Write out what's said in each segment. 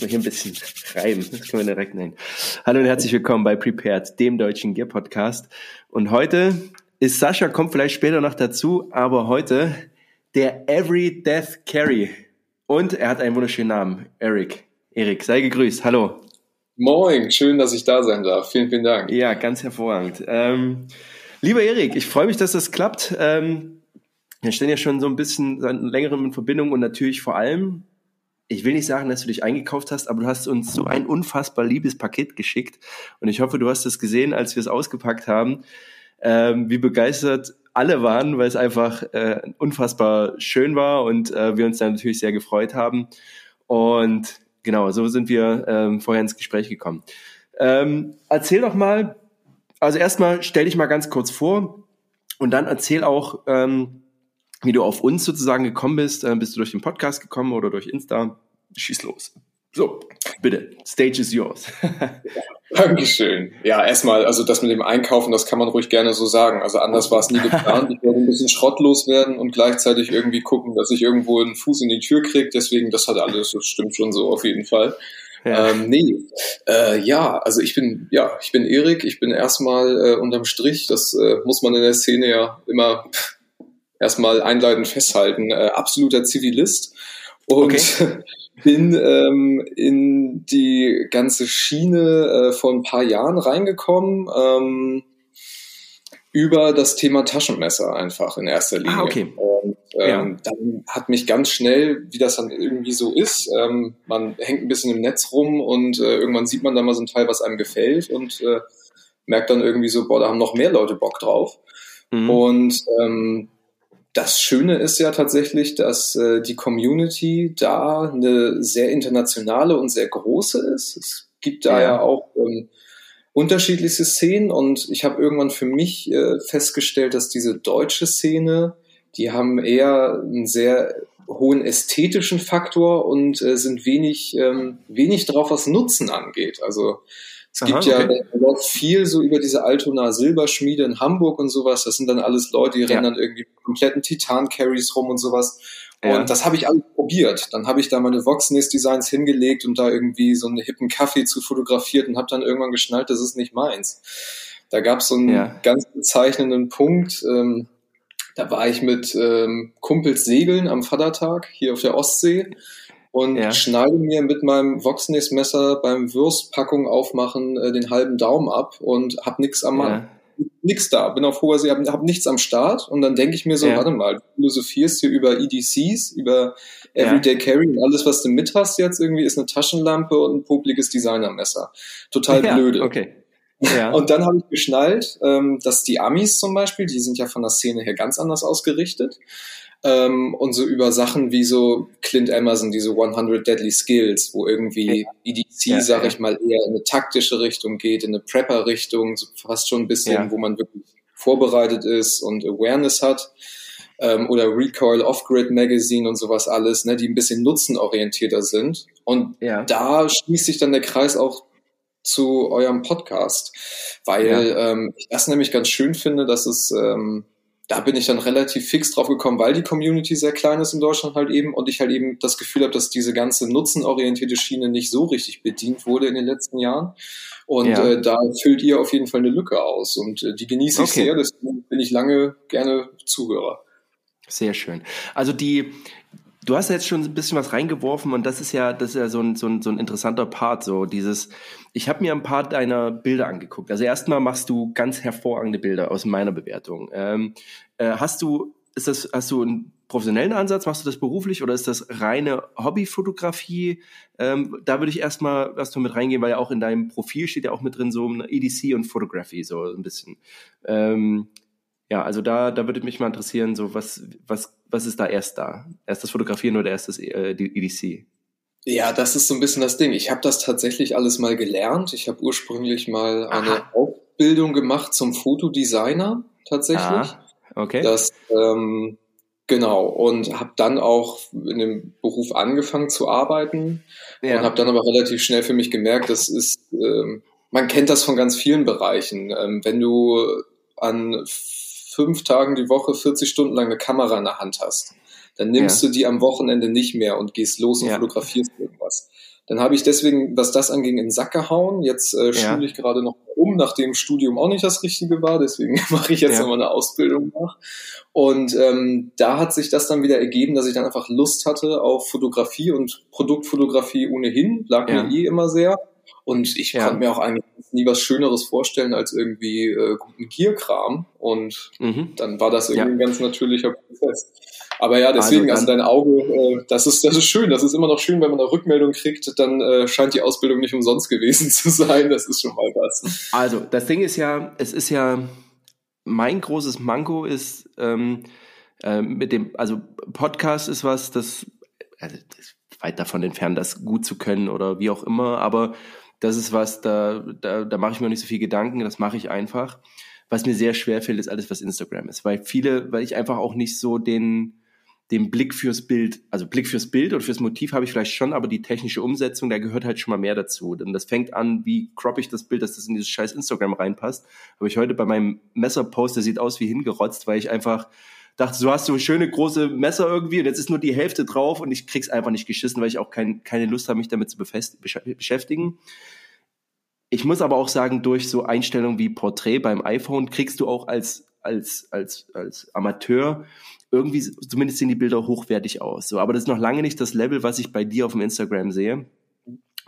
Erstmal hier ein bisschen reiben. Das können wir direkt nennen. Hallo und herzlich willkommen bei Prepared, dem deutschen Gear Podcast. Und heute ist Sascha, kommt vielleicht später noch dazu, aber heute der Every Death Carry. Und er hat einen wunderschönen Namen, Eric. Erik, sei gegrüßt. Hallo. Moin, schön, dass ich da sein darf. Vielen, vielen Dank. Ja, ganz hervorragend. Ähm, lieber Erik, ich freue mich, dass das klappt. Ähm, wir stehen ja schon so ein bisschen seit längerem in Verbindung und natürlich vor allem ich will nicht sagen, dass du dich eingekauft hast, aber du hast uns so ein unfassbar liebes Paket geschickt. Und ich hoffe, du hast es gesehen, als wir es ausgepackt haben, ähm, wie begeistert alle waren, weil es einfach äh, unfassbar schön war und äh, wir uns dann natürlich sehr gefreut haben. Und genau, so sind wir ähm, vorher ins Gespräch gekommen. Ähm, erzähl doch mal, also erstmal stell dich mal ganz kurz vor und dann erzähl auch, ähm, wie du auf uns sozusagen gekommen bist. Äh, bist du durch den Podcast gekommen oder durch Insta? Schieß los. So, bitte, Stage is yours. Dankeschön. Ja, erstmal, also das mit dem Einkaufen, das kann man ruhig gerne so sagen. Also anders war es nie geplant. Ich wollte ein bisschen schrottlos werden und gleichzeitig irgendwie gucken, dass ich irgendwo einen Fuß in die Tür kriege. Deswegen, das hat alles, das stimmt schon so auf jeden Fall. Ja. Ähm, nee, äh, ja, also ich bin, ja, ich bin Erik, ich bin erstmal äh, unterm Strich, das äh, muss man in der Szene ja immer erstmal einleitend festhalten, äh, absoluter Zivilist und okay. bin ähm, in die ganze Schiene äh, vor ein paar Jahren reingekommen. Ähm, über das Thema Taschenmesser einfach in erster ah, Linie. Ah, okay. Und ähm, ja. dann hat mich ganz schnell, wie das dann irgendwie so ist, ähm, man hängt ein bisschen im Netz rum und äh, irgendwann sieht man da mal so ein Teil, was einem gefällt und äh, merkt dann irgendwie so, boah, da haben noch mehr Leute Bock drauf. Mhm. Und ähm, das Schöne ist ja tatsächlich, dass äh, die Community da eine sehr internationale und sehr große ist. Es gibt da ja, ja auch ähm, unterschiedliche Szenen und ich habe irgendwann für mich äh, festgestellt, dass diese deutsche Szene, die haben eher einen sehr hohen ästhetischen Faktor und äh, sind wenig, ähm, wenig drauf, was Nutzen angeht. Also es gibt Aha, okay. ja viel so über diese Altona Silberschmiede in Hamburg und sowas. Das sind dann alles Leute, die ja. rennen dann irgendwie kompletten Titan-Carries rum und sowas. Und ja. das habe ich alles probiert. Dann habe ich da meine Voxness-Designs hingelegt und da irgendwie so einen hippen Kaffee zu fotografiert und habe dann irgendwann geschnallt, das ist nicht meins. Da gab es so einen ja. ganz bezeichnenden Punkt. Ähm, da war ich mit ähm, Kumpels segeln am Vatertag hier auf der Ostsee und ja. schneide mir mit meinem Voxness-Messer beim Würstpackung aufmachen äh, den halben Daumen ab und hab nix am Mann. Ja. Nix da, bin auf hoher See, hab, hab nichts am Start und dann denke ich mir so, ja. warte mal, du philosophierst hier über EDCs, über Everyday Carry und alles, was du mit hast jetzt irgendwie, ist eine Taschenlampe und ein publikes Designermesser. Total blöde. Okay. Ja. Und dann habe ich geschnallt, ähm, dass die Amis zum Beispiel, die sind ja von der Szene her ganz anders ausgerichtet ähm, und so über Sachen wie so Clint Emerson, diese 100 Deadly Skills, wo irgendwie EDC, ja, sag ja. ich mal, eher in eine taktische Richtung geht, in eine Prepper-Richtung, so fast schon ein bisschen, ja. wo man wirklich vorbereitet ist und Awareness hat. Ähm, oder Recoil Off-Grid Magazine und sowas alles, ne, die ein bisschen nutzenorientierter sind. Und da schließt sich dann der Kreis auch zu eurem Podcast, weil ähm, ich das nämlich ganz schön finde, dass es ähm, da bin ich dann relativ fix drauf gekommen, weil die Community sehr klein ist in Deutschland halt eben und ich halt eben das Gefühl habe, dass diese ganze nutzenorientierte Schiene nicht so richtig bedient wurde in den letzten Jahren. Und ja. äh, da füllt ihr auf jeden Fall eine Lücke aus und äh, die genieße ich okay. sehr, deswegen bin ich lange gerne Zuhörer. Sehr schön. Also die, Du hast ja jetzt schon ein bisschen was reingeworfen und das ist ja, das ist ja so ein, so ein, so ein interessanter Part, so dieses, ich habe mir ein paar deiner Bilder angeguckt. Also erstmal machst du ganz hervorragende Bilder aus meiner Bewertung. Ähm, äh, hast du, ist das, hast du einen professionellen Ansatz? Machst du das beruflich oder ist das reine Hobbyfotografie? Ähm, da würde ich erstmal was mit reingehen, weil ja auch in deinem Profil steht ja auch mit drin so eine EDC und Photography, so ein bisschen. Ähm, ja, also da, da würde mich mal interessieren, so was, was, was ist da erst da? Erst das Fotografieren oder erst das äh, EDC? Ja, das ist so ein bisschen das Ding. Ich habe das tatsächlich alles mal gelernt. Ich habe ursprünglich mal eine Aha. Ausbildung gemacht zum Fotodesigner tatsächlich. Ah, okay. Das ähm, genau und habe dann auch in dem Beruf angefangen zu arbeiten ja. und habe dann aber relativ schnell für mich gemerkt, das ist ähm, man kennt das von ganz vielen Bereichen. Ähm, wenn du an fünf Tagen die Woche 40 Stunden lang eine Kamera in der Hand hast, dann nimmst ja. du die am Wochenende nicht mehr und gehst los und ja. fotografierst irgendwas. Dann habe ich deswegen, was das anging, in den Sack gehauen. Jetzt äh, schule ich gerade noch um, nachdem Studium auch nicht das Richtige war. Deswegen mache ich jetzt ja. nochmal eine Ausbildung nach. Und ähm, da hat sich das dann wieder ergeben, dass ich dann einfach Lust hatte auf Fotografie und Produktfotografie ohnehin, lag mir eh immer sehr. Und ich ja. konnte mir auch eigentlich nie was Schöneres vorstellen als irgendwie äh, guten Gierkram. Und mhm. dann war das irgendwie ja. ein ganz natürlicher Prozess. Aber ja, deswegen, also, also dein Auge, äh, das ist, das ist schön. Das ist immer noch schön, wenn man eine Rückmeldung kriegt, dann äh, scheint die Ausbildung nicht umsonst gewesen zu sein. Das ist schon mal was. Also, das Ding ist ja, es ist ja, mein großes Manko ist, ähm, äh, mit dem, also Podcast ist was, das, also, das ist weit davon entfernt, das gut zu können oder wie auch immer, aber das ist was, da, da, da mache ich mir nicht so viel Gedanken, das mache ich einfach. Was mir sehr schwer fällt, ist alles, was Instagram ist, weil viele, weil ich einfach auch nicht so den, den Blick fürs Bild, also Blick fürs Bild oder fürs Motiv habe ich vielleicht schon, aber die technische Umsetzung, da gehört halt schon mal mehr dazu. Denn das fängt an, wie crop ich das Bild, dass das in dieses scheiß Instagram reinpasst. Habe ich heute bei meinem Messerpost, der sieht aus wie hingerotzt, weil ich einfach dachte, du hast so schöne große Messer irgendwie und jetzt ist nur die Hälfte drauf und ich krieg's einfach nicht geschissen, weil ich auch kein, keine Lust habe, mich damit zu beschäftigen. Ich muss aber auch sagen, durch so Einstellungen wie Porträt beim iPhone kriegst du auch als, als, als, als Amateur irgendwie, zumindest sehen die Bilder hochwertig aus. So, aber das ist noch lange nicht das Level, was ich bei dir auf dem Instagram sehe.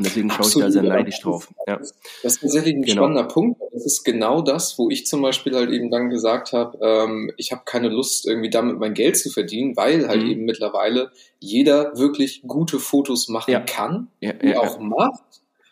Und deswegen schaue ich da sehr neidisch drauf. Ja. Das ist tatsächlich ein genau. spannender Punkt. Das ist genau das, wo ich zum Beispiel halt eben dann gesagt habe, ähm, ich habe keine Lust, irgendwie damit mein Geld zu verdienen, weil halt mhm. eben mittlerweile jeder wirklich gute Fotos machen ja. kann, ja, ja, auch macht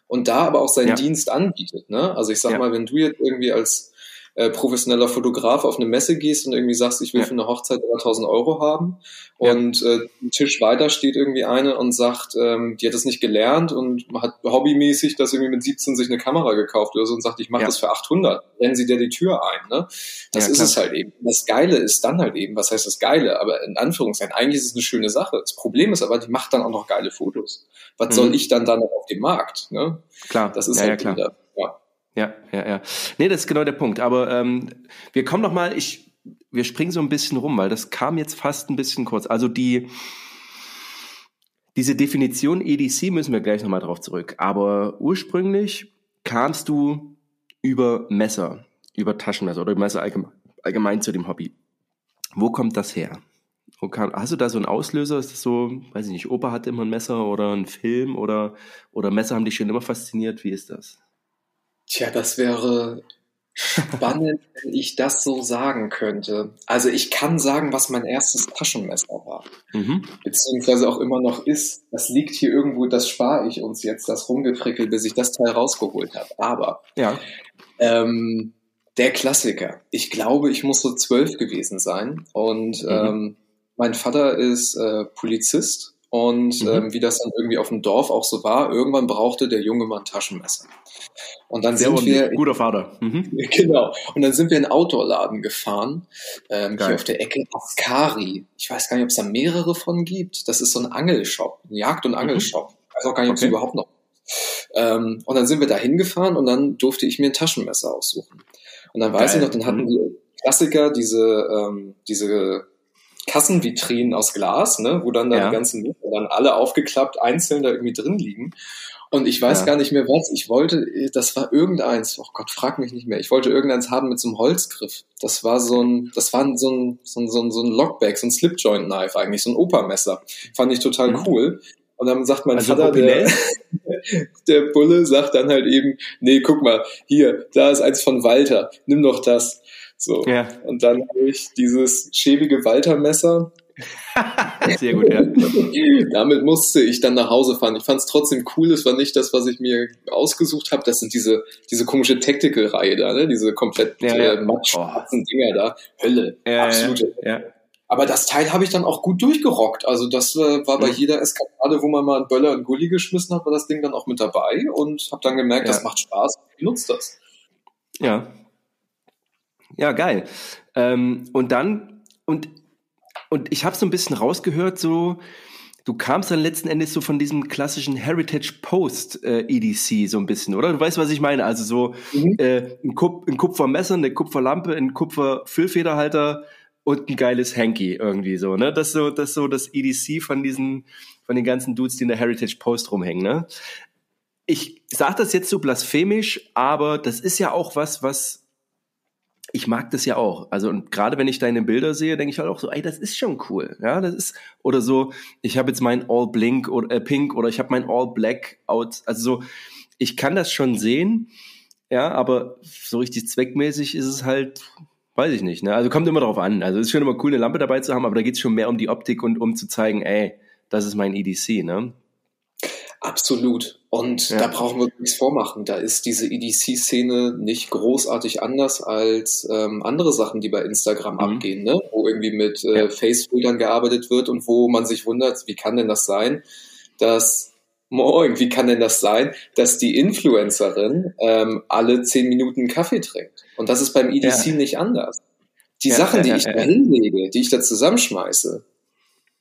und da aber auch seinen Dienst anbietet. Ne? Also ich sag mal, wenn du jetzt irgendwie als äh, professioneller Fotograf auf eine Messe gehst und irgendwie sagst, ich will ja. für eine Hochzeit 1000 Euro haben ja. und äh, ein Tisch weiter steht irgendwie eine und sagt, ähm, die hat das nicht gelernt und hat hobbymäßig das irgendwie mit 17 sich eine Kamera gekauft oder so und sagt, ich mache ja. das für 800, rennen sie dir die Tür ein. Ne? Das ist es halt eben. Das Geile ist dann halt eben, was heißt das Geile? Aber in Anführungszeichen, eigentlich ist es eine schöne Sache. Das Problem ist aber, die macht dann auch noch geile Fotos. Was mhm. soll ich dann dann auf dem Markt? Ne? Klar, das ist ja, halt ja, klar. Ja. Ja, ja, ja. Nee, das ist genau der Punkt. Aber ähm, wir kommen noch mal, ich, wir springen so ein bisschen rum, weil das kam jetzt fast ein bisschen kurz. Also die, diese Definition EDC müssen wir gleich nochmal drauf zurück. Aber ursprünglich kamst du über Messer, über Taschenmesser oder Messer allgemein, allgemein zu dem Hobby. Wo kommt das her? Kam, hast du da so einen Auslöser? Ist das so, weiß ich nicht, Opa hatte immer ein Messer oder ein Film oder, oder Messer haben dich schon immer fasziniert? Wie ist das? Tja, das wäre spannend, wenn ich das so sagen könnte. Also ich kann sagen, was mein erstes Taschenmesser war. Mhm. Beziehungsweise auch immer noch ist. Das liegt hier irgendwo, das spare ich uns jetzt, das rumgefrickelt, bis ich das Teil rausgeholt habe. Aber ja. ähm, der Klassiker. Ich glaube, ich muss so zwölf gewesen sein. Und mhm. ähm, mein Vater ist äh, Polizist. Und mhm. ähm, wie das dann irgendwie auf dem Dorf auch so war, irgendwann brauchte der junge Mann Taschenmesser. Und dann Sehr sind wir. Guter Vater. Mhm. Genau. Und dann sind wir in einen Outdoor-Laden gefahren, ähm, hier auf der Ecke Ascari. Ich weiß gar nicht, ob es da mehrere von gibt. Das ist so ein Angelshop, ein Jagd- und mhm. Angelshop. Mhm. Ich weiß auch gar nicht, ob es okay. überhaupt noch ähm, und dann sind wir da hingefahren und dann durfte ich mir ein Taschenmesser aussuchen. Und dann weiß Geil. ich noch, dann hatten mhm. die Klassiker diese, ähm, diese Kassenvitrinen aus Glas, ne, wo dann da ja. die ganzen Muster dann alle aufgeklappt einzeln da irgendwie drin liegen. Und ich weiß ja. gar nicht mehr was. Ich wollte, das war irgendeins, oh Gott, frag mich nicht mehr. Ich wollte irgendeins haben mit so einem Holzgriff. Das war so ein, das war so ein, so ein, so ein, so ein Lockback, so ein Slipjoint-Knife eigentlich, so ein Opermesser. Fand ich total mhm. cool. Und dann sagt mein also Vater, der, der Bulle sagt dann halt eben, nee, guck mal, hier, da ist eins von Walter, nimm doch das. So. Ja. Und dann habe ich dieses schäbige Walter-Messer Sehr gut, ja. Damit musste ich dann nach Hause fahren. Ich fand es trotzdem cool. Es war nicht das, was ich mir ausgesucht habe. Das sind diese, diese komische Tactical-Reihe da, ne? Diese komplett ja, ja. äh, mattschwarzen oh. Dinger da. Hölle. Ja, Absolute. Ja, Aber das Teil habe ich dann auch gut durchgerockt. Also das äh, war bei mhm. jeder Eskapade, wo man mal einen Böller und Gully geschmissen hat, war das Ding dann auch mit dabei und habe dann gemerkt, das macht Spaß. Ich nutze das. Ja. Ja, geil. Ähm, und dann, und und ich habe so ein bisschen rausgehört, so du kamst dann letzten Endes so von diesem klassischen Heritage Post äh, EDC so ein bisschen, oder? Du weißt, was ich meine? Also so mhm. äh, ein, Kup ein Kupfermesser, eine Kupferlampe, ein Kupferfüllfederhalter und ein geiles Hanky irgendwie so, ne? Das so das so das EDC von diesen von den ganzen Dudes, die in der Heritage Post rumhängen. Ne? Ich sage das jetzt so blasphemisch, aber das ist ja auch was, was ich mag das ja auch. Also und gerade wenn ich deine Bilder sehe, denke ich halt auch so, ey, das ist schon cool. Ja, das ist oder so, ich habe jetzt mein All Blink oder äh, Pink oder ich habe mein All Black out. Also so, ich kann das schon sehen. Ja, aber so richtig zweckmäßig ist es halt, weiß ich nicht. Ne? Also kommt immer darauf an. Also es ist schon immer cool, eine Lampe dabei zu haben, aber da geht es schon mehr um die Optik und um zu zeigen, ey, das ist mein EDC, ne? Absolut. Und ja. da brauchen wir nichts vormachen. Da ist diese EDC-Szene nicht großartig anders als ähm, andere Sachen, die bei Instagram mhm. abgehen, ne? wo irgendwie mit äh, ja. Face-Filtern gearbeitet wird und wo man sich wundert, wie kann denn das sein, dass Moin, wie kann denn das sein, dass die Influencerin ähm, alle zehn Minuten Kaffee trinkt? Und das ist beim EDC ja. nicht anders. Die Sachen, die ich da hinlege, die ich da zusammenschmeiße,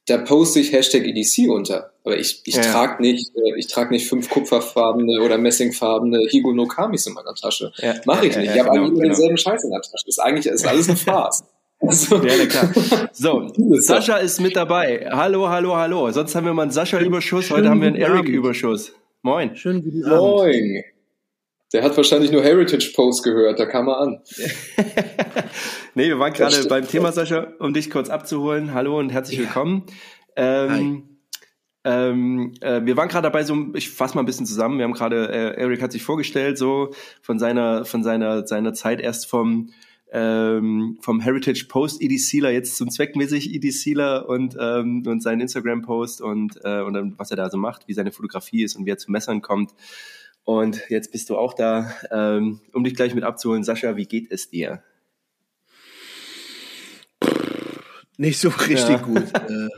da poste ich Hashtag EDC unter. Aber ich, ich ja. trage nicht, äh, ich trage nicht fünf kupferfarbene oder messingfarbene Higo no Kamis in meiner Tasche. Ja. Mache ich ja, nicht. ich habe genau, eigentlich genau. denselben Scheiß in der Tasche. Das ist eigentlich ist alles ein Farce. Also. Ja, klar. So, Sascha ist mit dabei. Hallo, hallo, hallo. Sonst haben wir mal einen Sascha-Überschuss, heute haben wir einen Eric-Überschuss. Moin. Schönen guten Abend. Moin. Der hat wahrscheinlich nur Heritage Post gehört, da kam er an. nee, wir waren gerade beim Thema, Sascha, um dich kurz abzuholen. Hallo und herzlich ja. willkommen. Ähm, ähm, äh, wir waren gerade dabei, so ich fasse mal ein bisschen zusammen. Wir haben gerade, äh, Eric hat sich vorgestellt, so von seiner, von seiner, seiner Zeit erst vom ähm, vom Heritage Post EDCler jetzt zum zweckmäßig EDCler und ähm, und seinen Instagram Post und äh, und dann, was er da so macht, wie seine Fotografie ist und wie er zu Messern kommt. Und jetzt bist du auch da, ähm, um dich gleich mit abzuholen. Sascha, wie geht es dir? Nicht so richtig ja. gut. Äh,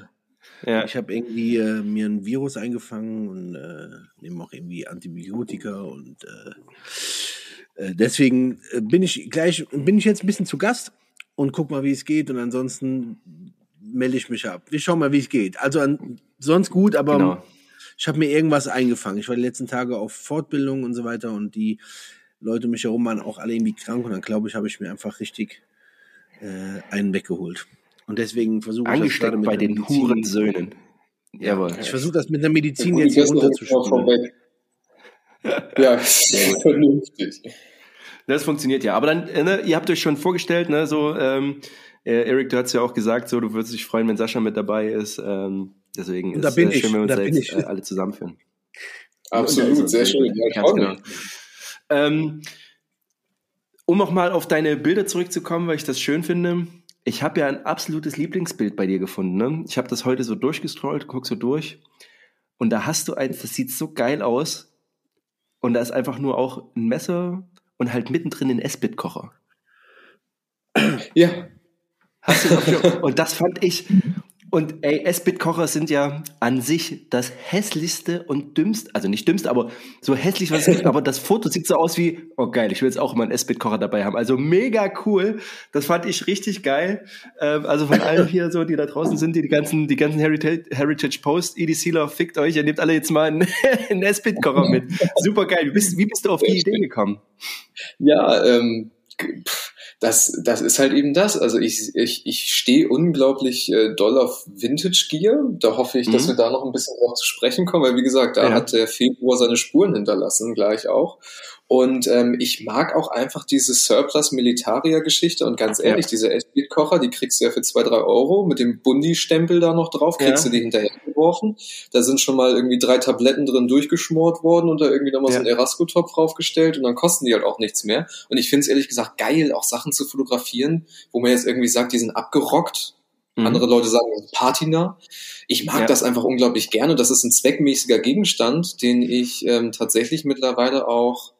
ja. Ich habe irgendwie äh, mir ein Virus eingefangen und äh, nehme auch irgendwie Antibiotika und äh, äh, deswegen äh, bin ich gleich, bin ich jetzt ein bisschen zu Gast und guck mal, wie es geht und ansonsten melde ich mich ab. Wir schauen mal, wie es geht. Also an, sonst gut, aber genau ich habe mir irgendwas eingefangen. Ich war die letzten Tage auf Fortbildung und so weiter und die Leute um mich herum waren auch alle irgendwie krank und dann glaube ich, habe ich mir einfach richtig äh, einen weggeholt. Und deswegen versuche ich das gerade mit bei den Medizin. Hurensöhnen. Jawohl. Ich versuche das mit der Medizin jetzt hier runterzuspielen. Ja, vernünftig. Das funktioniert ja. Aber dann, äh, ne, ihr habt euch schon vorgestellt, ne, so, ähm, äh, Eric, du hast ja auch gesagt, so, du würdest dich freuen, wenn Sascha mit dabei ist. Ähm, Deswegen ist es äh, schön, wenn wir uns da jetzt äh, alle zusammenführen. Absolut, sehr schön. Ja, Ganz genau. Ähm, um nochmal auf deine Bilder zurückzukommen, weil ich das schön finde. Ich habe ja ein absolutes Lieblingsbild bei dir gefunden. Ne? Ich habe das heute so durchgestrollt, guck so durch. Und da hast du eins, das sieht so geil aus. Und da ist einfach nur auch ein Messer und halt mittendrin ein S-Bit-Kocher. Ja. Hast du und das fand ich, und ey, S-Bit-Kocher sind ja an sich das hässlichste und dümmste, also nicht dümmste, aber so hässlich, was es gibt, aber das Foto sieht so aus wie, oh geil, ich will jetzt auch immer einen S-Bit-Kocher dabei haben. Also mega cool. Das fand ich richtig geil. Ähm, also von allen hier so, die da draußen sind, die, die ganzen, die ganzen Heritage, Heritage Post EDCler, fickt euch, ihr nehmt alle jetzt mal einen, einen S-Bit-Kocher mit. Super geil. Wie bist, wie bist du auf die Idee gekommen? Ja, ähm, pff das, das ist halt eben das. Also ich, ich, ich stehe unglaublich äh, doll auf Vintage Gear. Da hoffe ich, mhm. dass wir da noch ein bisschen drauf zu sprechen kommen, weil wie gesagt, da ja. hat der Februar seine Spuren hinterlassen, gleich auch. Und ähm, ich mag auch einfach diese Surplus Militaria Geschichte und ganz ehrlich, ja. diese S-Beat-Kocher, die kriegst du ja für zwei drei Euro mit dem Bundi-Stempel da noch drauf, kriegst ja. du die hinterhergeworfen. Da sind schon mal irgendwie drei Tabletten drin durchgeschmort worden und da irgendwie nochmal ja. so ein Erasco-Top draufgestellt und dann kosten die halt auch nichts mehr. Und ich finde es ehrlich gesagt geil, auch Sachen zu fotografieren, wo man jetzt irgendwie sagt, die sind abgerockt. Mhm. Andere Leute sagen Patina. Ich mag ja. das einfach unglaublich gerne. Das ist ein zweckmäßiger Gegenstand, den ich ähm, tatsächlich mittlerweile auch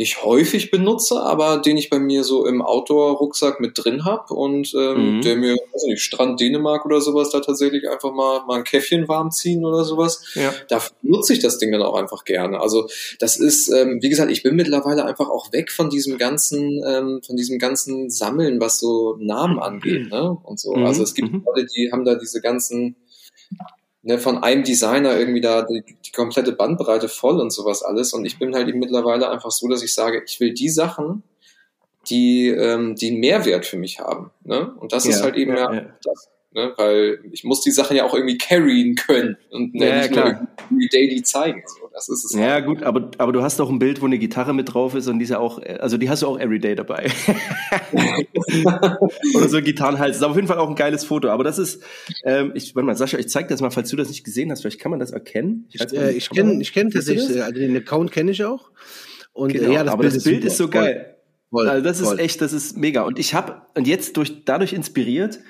nicht häufig benutze, aber den ich bei mir so im Outdoor-Rucksack mit drin habe und ähm, mhm. der mir, also nicht, Strand Dänemark oder sowas, da tatsächlich einfach mal, mal ein Käffchen warm ziehen oder sowas. Ja. Da nutze ich das Ding dann auch einfach gerne. Also das ist, ähm, wie gesagt, ich bin mittlerweile einfach auch weg von diesem ganzen, ähm, von diesem ganzen Sammeln, was so Namen angeht, ne? Und so. Mhm. Also es gibt mhm. Leute, die haben da diese ganzen ne, von einem Designer irgendwie da die, die komplette Bandbreite voll und sowas alles. Und ich bin halt eben mittlerweile einfach so, dass ich sage, ich will die Sachen, die, ähm, die einen Mehrwert für mich haben. Ne? Und das ja, ist halt eben ja, ja, das. Ne? weil ich muss die Sachen ja auch irgendwie carryen können und ne, ja, nicht klar. nur daily zeigen. So, das ist es. Ja, gut, aber, aber du hast auch ein Bild, wo eine Gitarre mit drauf ist und die ist ja auch, also die hast du auch everyday dabei. Oder so ein Gitarrenhals. Das ist auf jeden Fall auch ein geiles Foto. Aber das ist, ähm, ich, warte mal, Sascha, ich zeig das mal, falls du das nicht gesehen hast. Vielleicht kann man das erkennen. Ich, äh, ich kenne ich kenn tatsächlich, also den Account kenne ich auch. Und genau, ja, das aber Bild das Bild ist, so super. geil. Voll, also das voll. ist echt, das ist mega. Und ich habe und jetzt durch dadurch inspiriert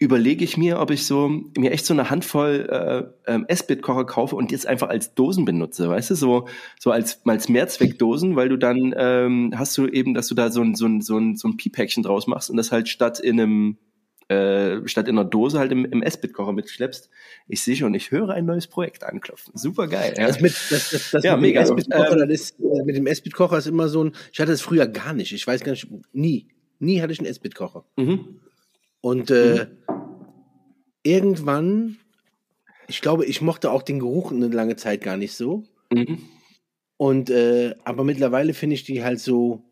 überlege ich mir, ob ich so mir echt so eine Handvoll äh, ähm, S-Bit-Kocher kaufe und jetzt einfach als Dosen benutze, weißt du, so so als als Mehrzweckdosen, weil du dann ähm, hast du eben, dass du da so ein so ein so ein, so ein Pi-Päckchen draus machst und das halt statt in einem äh, statt in einer Dose halt im, im S-Bit-Kocher mitschleppst. Ich sehe schon, ich höre ein neues Projekt anklopfen. Super geil. Ja, Das mit, das, das, das Ja, mit mega. Dem S-Bit-Kocher, Ähm, das ist, äh, mit dem S-Bit-Kocher ist immer so ein, ich hatte es früher gar nicht, ich weiß gar nicht, nie, nie hatte ich einen S-Bit-Kocher. mhm. Und äh, irgendwann, ich glaube, ich mochte auch den Geruch eine lange Zeit gar nicht so. Mhm. Und äh, aber mittlerweile finde ich die halt so.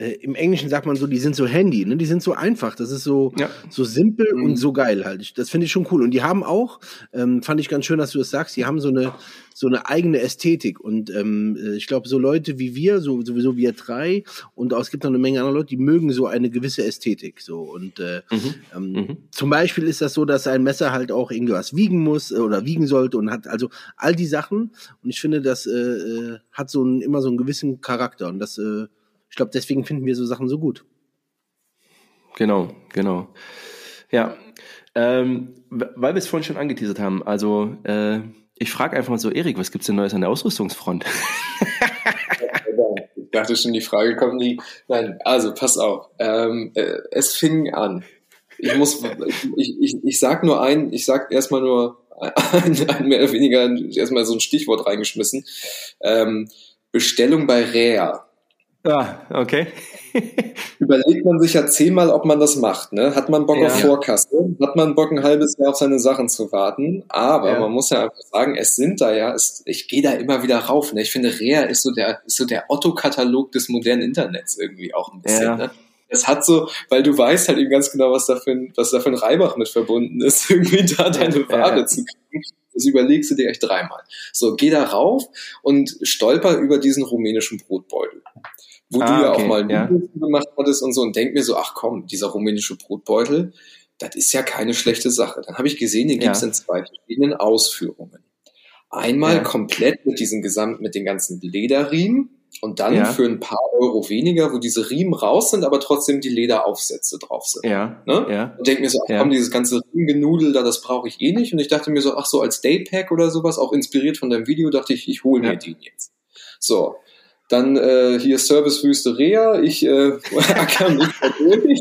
Äh, Im Englischen sagt man so, die sind so handy, ne? Die sind so einfach. Das ist so, Ja. so simpel Mhm. und so geil halt. Ich- Das finde ich schon cool. Und die haben auch, ähm, fand ich ganz schön, dass du das sagst, die haben so eine, so eine eigene Ästhetik. Und ähm, äh, ich glaube, so Leute wie wir, so, sowieso wir drei, und auch, es gibt noch eine Menge andere Leute, die mögen so eine gewisse Ästhetik. So. Und äh, Mhm. ähm, Mhm. zum Beispiel ist das so, dass ein Messer halt auch irgendwas wiegen muss äh, oder wiegen sollte und hat also all die Sachen. Und ich finde, das äh, äh, hat so einen, immer so einen gewissen Charakter. Und das, äh, ich glaube, deswegen finden wir so Sachen so gut. Genau, genau. Ja, ähm, weil wir es vorhin schon angeteasert haben, also äh, ich frage einfach mal so, Erik, was gibt's denn Neues an der Ausrüstungsfront? Ich dachte schon, die Frage kommt nie. Nein, also pass auf. Ähm, äh, es fing an. Ich muss, ich, ich, ich sag nur ein, ich sag erstmal nur ein, ein mehr oder weniger erstmal so ein Stichwort reingeschmissen. Ähm, Bestellung bei Rea. Ah, okay. Überlegt man sich ja zehnmal, ob man das macht. Ne? Hat man Bock Ja. auf Vorkasse? Hat man Bock, ein halbes Jahr auf seine Sachen zu warten? Aber Ja. man muss ja einfach sagen, es sind da ja, es, ich gehe da immer wieder rauf. Ne? Ich finde, Rea ist so der, ist so der Otto-Katalog des modernen Internets irgendwie auch ein bisschen. Ja. Ne? Es hat so, weil du weißt halt eben ganz genau, was da für ein, was da für ein Reibach mit verbunden ist, irgendwie da deine Ware ja. zu kriegen. Das überlegst du dir echt dreimal. So, geh da rauf und stolper über diesen rumänischen Brotbeutel. Wo Ah, du ja okay, auch mal ein ja. Gemacht hattest und so und denk mir so, ach komm, dieser rumänische Brotbeutel, das ist ja keine schlechte Sache. Dann habe ich gesehen, den gibt's Ja. in zwei verschiedenen Ausführungen. Einmal Ja. komplett mit diesem gesamten, mit den ganzen Lederriemen und dann Ja. für ein paar Euro weniger, wo diese Riemen raus sind, aber trotzdem die Lederaufsätze drauf sind. Ja, Ne? ja, Und denk mir so, ach komm, dieses ganze Riemengenudel da, das brauche ich eh nicht. Und ich dachte mir so, ach so, als Daypack oder sowas, auch inspiriert von deinem Video, dachte ich, ich hole mir Ja. den jetzt. So. Dann äh, hier Servicewüste Rea, ich äh, acker mich durch.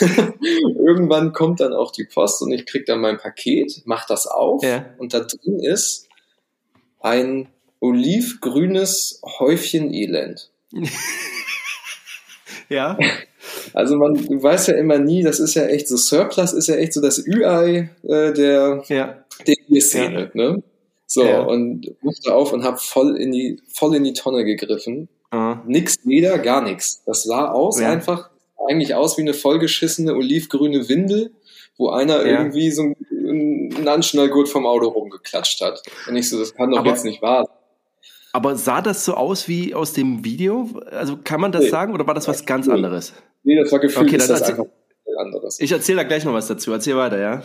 Irgendwann kommt dann auch die Post und ich krieg dann mein Paket, mach das auf Ja. und da drin ist ein olivgrünes Häufchen Elend. ja, Also man, du weißt ja immer nie, das ist ja echt so, Surplus ist ja echt so das Ü-Ei äh, der, ja, der Bierszene, ne? So, Ja. und musste auf und hab voll in die, voll in die Tonne gegriffen. ah, Nix Leder, gar nichts. Das sah aus Ja. einfach, eigentlich aus wie eine vollgeschissene olivgrüne Windel, wo einer Ja. irgendwie so einen Anschnallgurt vom Auto rumgeklatscht hat. Und ich so, das kann doch Aber- jetzt nicht wahr sein. Aber sah das so aus wie aus dem Video? Also kann man das Nee. sagen oder war das was ganz Nee. anderes? Nee, das war gefühlt, Okay, ist das einfach ein anderes. Ich erzähle da gleich noch was dazu. Erzähl weiter, ja.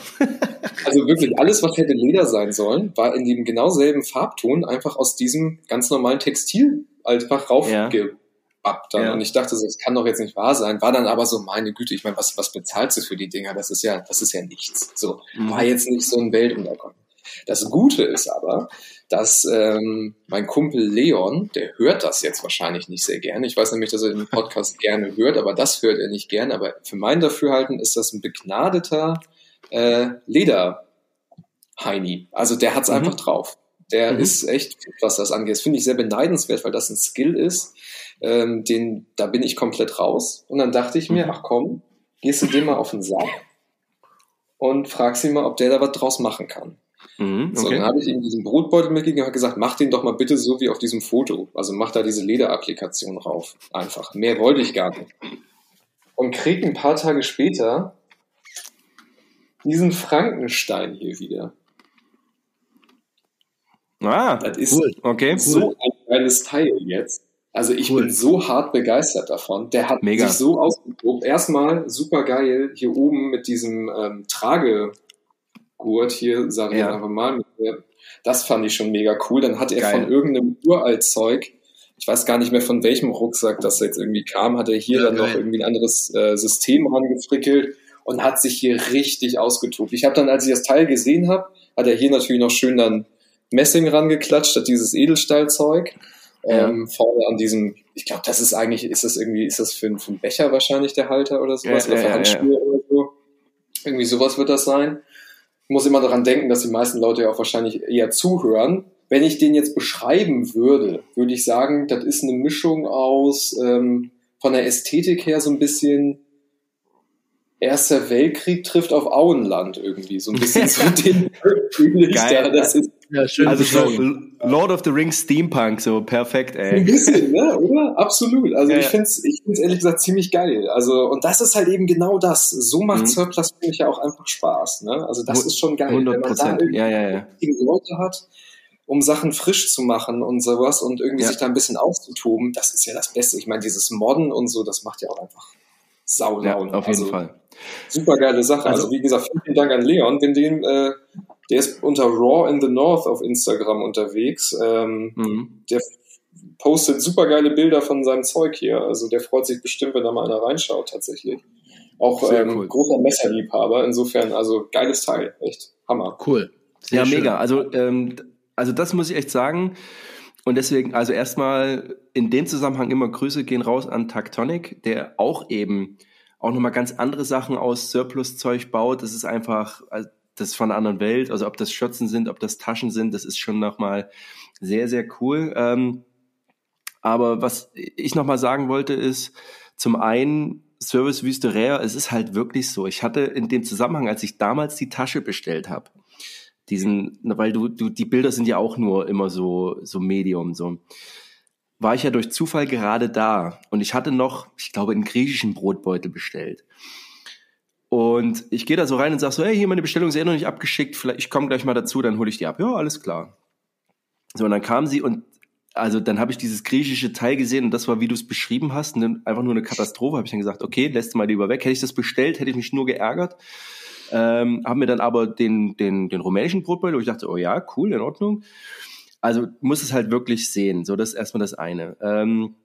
Also wirklich alles, was hätte Leder sein sollen, war in dem genau selben Farbton einfach aus diesem ganz normalen Textil einfach Ja. raufgebappt dann. Ja. Und ich dachte so, das kann doch jetzt nicht wahr sein. War dann aber so, meine Güte, ich meine, was, was bezahlst du für die Dinger? Das ist ja, das ist ja nichts. So, Mhm. war jetzt nicht so ein Weltuntergang. Das Gute ist aber, dass ähm, mein Kumpel Leon, der hört das jetzt wahrscheinlich nicht sehr gerne. Ich weiß nämlich, dass er den Podcast gerne hört, aber das hört er nicht gerne. Aber für mein Dafürhalten ist das ein begnadeter äh, Leder-Heini. Also der hat's Mhm. einfach drauf. Der Mhm. ist echt, was das angeht. Das finde ich sehr beneidenswert, weil das ein Skill ist. Ähm, den, da bin ich komplett raus. Und dann dachte ich mir, Mhm. ach komm, gehst du dem mal auf den Sack und fragst ihn mal, ob der da was draus machen kann. Mhm, So, okay. dann habe ich ihm diesen Brotbeutel mitgegeben und habe gesagt, mach den doch mal bitte so wie auf diesem Foto. Also mach da diese Lederapplikation drauf. Einfach. Mehr wollte ich gar nicht. Und krieg ein paar Tage später diesen Frankenstein hier wieder. Ah, das ist cool. okay. so ein geiles Teil jetzt. Also ich cool. bin so hart begeistert davon. Der hat Mega. sich so ausgetobt. Erstmal super geil hier oben mit diesem ähm, Tragegurt hier, sage ich ja. einfach mal. Das fand ich schon mega cool. Dann hat er geil. von irgendeinem Uraltzeug, ich weiß gar nicht mehr von welchem Rucksack das jetzt irgendwie kam, hat er hier ja, dann geil. noch irgendwie ein anderes äh, System rangefrickelt und hat sich hier richtig ausgetobt. Ich habe dann, als ich das Teil gesehen habe, hat er hier natürlich noch schön dann Messing rangeklatscht, statt dieses Edelstahlzeug. Ja. Ähm, vorne an diesem, ich glaube, das ist eigentlich, ist das irgendwie, ist das für, für einen Becher wahrscheinlich der Halter oder sowas, ja, oder für Handschuhe oder so. Irgendwie sowas wird das sein. Muss immer daran denken, dass die meisten Leute ja auch wahrscheinlich eher zuhören. Wenn ich den jetzt beschreiben würde, würde ich sagen, das ist eine Mischung aus ähm, von der Ästhetik her so ein bisschen Erster Weltkrieg trifft auf Auenland irgendwie. So ein bisschen so den ich da. Das ist ja, schön also so Lord of the Rings Steampunk, so perfekt, ey. Ein bisschen, ne, oder? Absolut. Also ja, ich finde es ich find's ehrlich gesagt ziemlich geil. Also, und das ist halt eben genau das. So macht mhm. Surplus, finde ich ja auch einfach Spaß. Ne? Also das ist schon geil. 100 Prozent. Ja, ja, ja. Leute hat, um Sachen frisch zu machen und sowas und irgendwie ja. sich da ein bisschen auszutoben, das ist ja das Beste. Ich meine, dieses Modden und so, das macht ja auch einfach saulaun. Ja, auf jeden also, Fall. Super geile Sache. Also, also, wie gesagt, vielen Dank an Leon. Wenn den, äh, der ist unter Raw in the North auf Instagram unterwegs. Ähm, mhm. Der postet super geile Bilder von seinem Zeug hier. Also der freut sich bestimmt, wenn da mal einer reinschaut, tatsächlich. Auch ähm, cool. großer Messerliebhaber. Insofern, also geiles Teil. Echt Hammer. Cool. Sehr ja, schön. mega. Also, ähm, also das muss ich echt sagen. Und deswegen, also erstmal in dem Zusammenhang immer Grüße gehen raus an Tactonic, der auch eben auch nochmal ganz andere Sachen aus Surplus-Zeug baut. Das ist einfach, also das ist von einer anderen Welt. Also ob das Schürzen sind, ob das Taschen sind, das ist schon nochmal sehr, sehr cool. Ähm, aber was ich nochmal sagen wollte ist, zum einen, Service Wüste Rare, es ist halt wirklich so. Ich hatte in dem Zusammenhang, als ich damals die Tasche bestellt habe, diesen, weil du, du, die Bilder sind ja auch nur immer so, so Medium, so war ich ja durch Zufall gerade da und ich hatte noch, ich glaube, einen griechischen Brotbeutel bestellt. Und ich gehe da so rein und sage so, hey, hier meine Bestellung ist eh noch nicht abgeschickt, vielleicht ich komme gleich mal dazu, dann hole ich die ab. Ja, alles klar. So, und dann kam sie und also dann habe ich dieses griechische Teil gesehen und das war, wie du es beschrieben hast, ne, einfach nur eine Katastrophe. Habe ich dann gesagt, okay, lässt mal lieber weg. Hätte ich das bestellt, hätte ich mich nur geärgert. Ähm, haben mir dann aber den, den, den rumänischen Brotbeutel, wo ich dachte, oh ja, cool, in Ordnung. Also muss es halt wirklich sehen. So, das ist erstmal das eine. Ähm,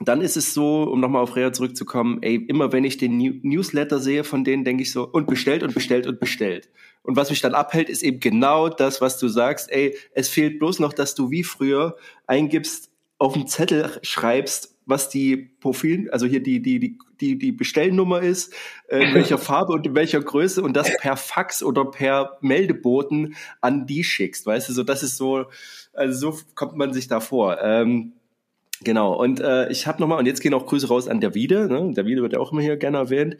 dann ist es so, um nochmal auf Rea zurückzukommen, ey, immer wenn ich den Newsletter sehe von denen, denke ich so, und bestellt und bestellt und bestellt. Und was mich dann abhält, ist eben genau das, was du sagst, ey, es fehlt bloß noch, dass du wie früher eingibst, auf den Zettel schreibst, was die Profil, also hier die, die, die, die, die Bestellnummer ist, äh, in welcher Farbe und in welcher Größe und das per Fax oder per Meldeboten an die schickst, weißt du, so das ist so, also so kommt man sich da vor. Ähm, genau, und äh, ich habe nochmal, und jetzt gehen auch Grüße raus an Davide, ne? Davide wird ja auch immer hier gerne erwähnt.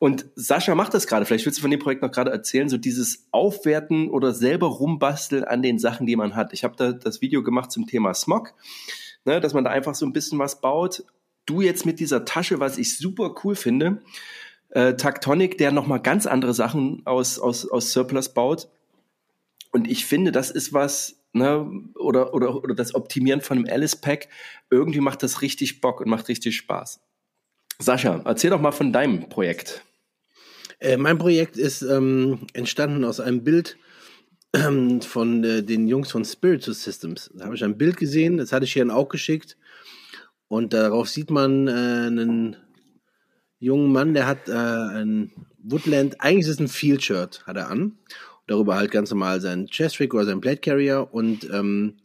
Und Sascha macht das gerade, vielleicht willst du von dem Projekt noch gerade erzählen, so dieses Aufwerten oder selber rumbasteln an den Sachen, die man hat. Ich habe da das Video gemacht zum Thema Smog ne, dass man da einfach so ein bisschen was baut. Du jetzt mit dieser Tasche, was ich super cool finde, äh, Tactonic, der nochmal ganz andere Sachen aus, aus, aus Surplus baut. Und ich finde, das ist was, ne, oder, oder, oder das Optimieren von einem Alice Pack, irgendwie macht das richtig Bock und macht richtig Spaß. Sascha, erzähl doch mal von deinem Projekt. Äh, mein Projekt ist ähm, entstanden aus einem Bild, ähm, von äh, den Jungs von Spiritual Systems. Da habe ich ein Bild gesehen, das hatte ich hier auch geschickt. Und darauf sieht man äh, einen jungen Mann, der hat äh, ein Woodland, eigentlich ist es ein Field Shirt, hat er an. Darüber halt ganz normal sein Chestrick oder sein Plate Carrier und ähm,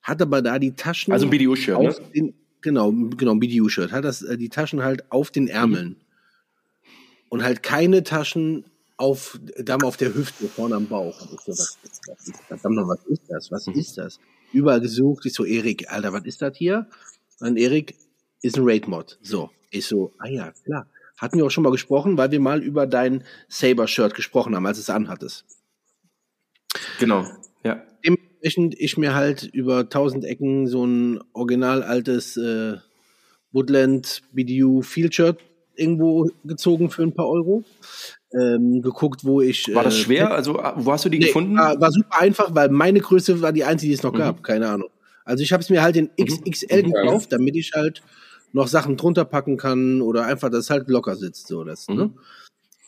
hat aber da die Taschen. Also ein BDU-Shirt, ne? genau, genau, ein BDU-Shirt. Hat das, äh, die Taschen halt auf den Ärmeln. Und halt keine Taschen auf, Dame auf der Hüfte, vorne am Bauch. Und ich so, was, was ist, verdammt noch, was ist das? Was mhm. ist das? Überall gesucht. Ich so, Erik, Alter, was ist das hier? Und Erik ist ein Raid-Mod. So. Ich so, ah ja, klar. Hatten wir auch schon mal gesprochen, weil wir mal über dein Saber-Shirt gesprochen haben, als es anhattest. Genau, ja. Dementsprechend ich mir halt über tausend Ecken so ein original altes äh, Woodland BDU Field Shirt irgendwo gezogen für ein paar Euro. Ähm, geguckt, wo ich. War das äh, schwer? Also, wo hast du die nee, gefunden? War, war, super einfach, weil meine Größe war die einzige, die es noch mhm. gab. Keine Ahnung. Also, ich habe es mir halt in XXL mhm. gekauft, damit ich halt noch Sachen drunter packen kann oder einfach, dass es halt locker sitzt. So, das, ne? mhm. ne?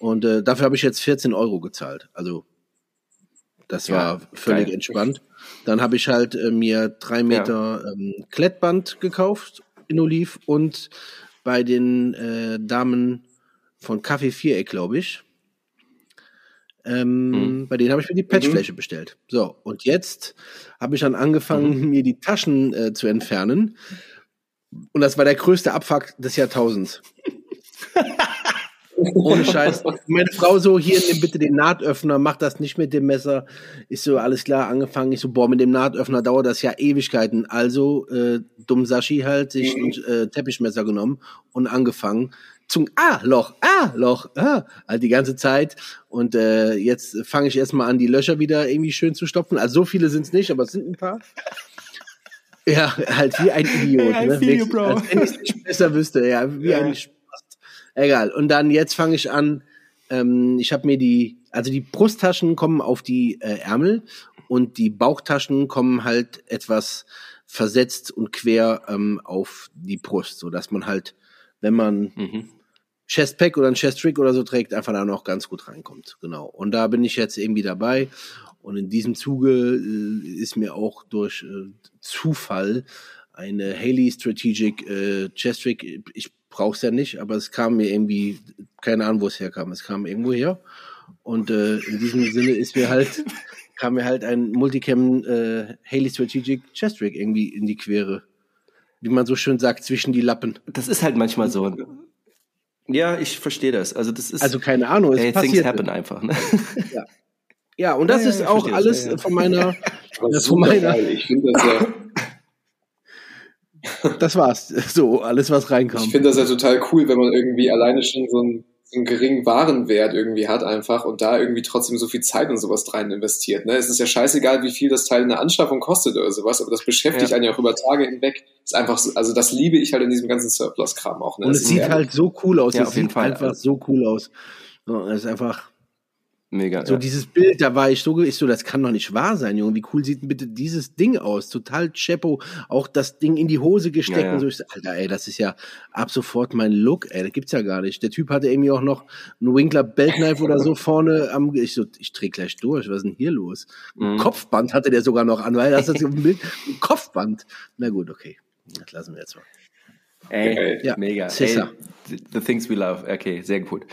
Und äh, dafür habe ich jetzt 14 Euro gezahlt. Also, das ja, war völlig geil. entspannt. Dann habe ich halt äh, mir drei Meter ja. ähm, Klettband gekauft in Oliv und bei den äh, Damen von Kaffee Viereck, glaube ich. Ähm, mhm. Bei denen habe ich mir die Patchfläche mhm. bestellt. So, und jetzt habe ich dann angefangen, mhm. mir die Taschen äh, zu entfernen. Und das war der größte Abfuck des Jahrtausends. Ohne Scheiß. Meine Frau so, hier, nimm bitte den Nahtöffner, mach das nicht mit dem Messer. Ist so, alles klar, angefangen. Ich so, boah, mit dem Nahtöffner dauert das ja Ewigkeiten. Also, äh, dumm Sashi halt, sich ein äh, Teppichmesser genommen und angefangen. Zum A-Loch, A-Loch, ah, halt die ganze Zeit. Und äh, jetzt fange ich erstmal an, die Löcher wieder irgendwie schön zu stopfen. Also so viele sind es nicht, aber es sind ein paar. Ja, halt wie ein Idiot. Hey, ne? You, Bro. Als wenn ich es nicht besser wüsste, ja, wie ja. ein Egal. Und dann jetzt fange ich an. Ähm, ich habe mir die, also die Brusttaschen kommen auf die äh, Ärmel und die Bauchtaschen kommen halt etwas versetzt und quer ähm, auf die Brust, so dass man halt, wenn man mhm. Chestpack oder ein Chest-Trick oder so trägt, einfach da noch ganz gut reinkommt. Genau. Und da bin ich jetzt irgendwie dabei. Und in diesem Zuge äh, ist mir auch durch äh, Zufall eine Haley Strategic äh, Chest Trick, ich brauch's ja nicht, aber es kam mir irgendwie, keine Ahnung, wo es herkam. Es kam irgendwo her. Und äh, in diesem Sinne ist mir halt, kam mir halt ein Multicam äh, Haley Strategic Chest Rig irgendwie in die Quere. Wie man so schön sagt, zwischen die Lappen. Das ist halt manchmal so. Ja, ich verstehe das. Also das ist. Also keine Ahnung. Es hey, things happen einfach. Ne? Ja. ja, und das ja, ist auch alles das, ja, von meiner. Das von meiner. Ich finde das ja das war's. So, alles, was reinkam. Ich finde das ja total cool, wenn man irgendwie alleine schon so so einen geringen Warenwert irgendwie hat einfach und da irgendwie trotzdem so viel Zeit und sowas rein investiert. Ne? Es ist ja scheißegal, wie viel das Teil in der Anschaffung kostet oder sowas, aber das beschäftigt ja. einen ja auch über Tage hinweg. Ist einfach so, also das liebe ich halt in diesem ganzen Surplus-Kram auch. Ne? Und es sieht halt so cool aus. Ja, es sieht Fall. einfach so cool aus. Es ist einfach, Mega. So ja. dieses Bild, da war ich so, ich so, das kann doch nicht wahr sein, Junge. Wie cool sieht denn bitte dieses Ding aus? Total Chepo. Auch das Ding in die Hose gesteckt ja, ja. und so. Ich so, Alter, ey, das ist ja ab sofort mein Look, ey. Das gibt's ja gar nicht. Der Typ hatte irgendwie auch noch einen Winkler Beltknife oder so vorne am, ich so, ich dreh gleich durch. Was ist denn hier los? Mhm. Kopfband hatte der sogar noch an, weil das ist ein Bild, ein Kopfband. Na gut, okay. Das lassen wir jetzt mal. Ey, ja. mega. Ey, the things we love. Okay, sehr gut.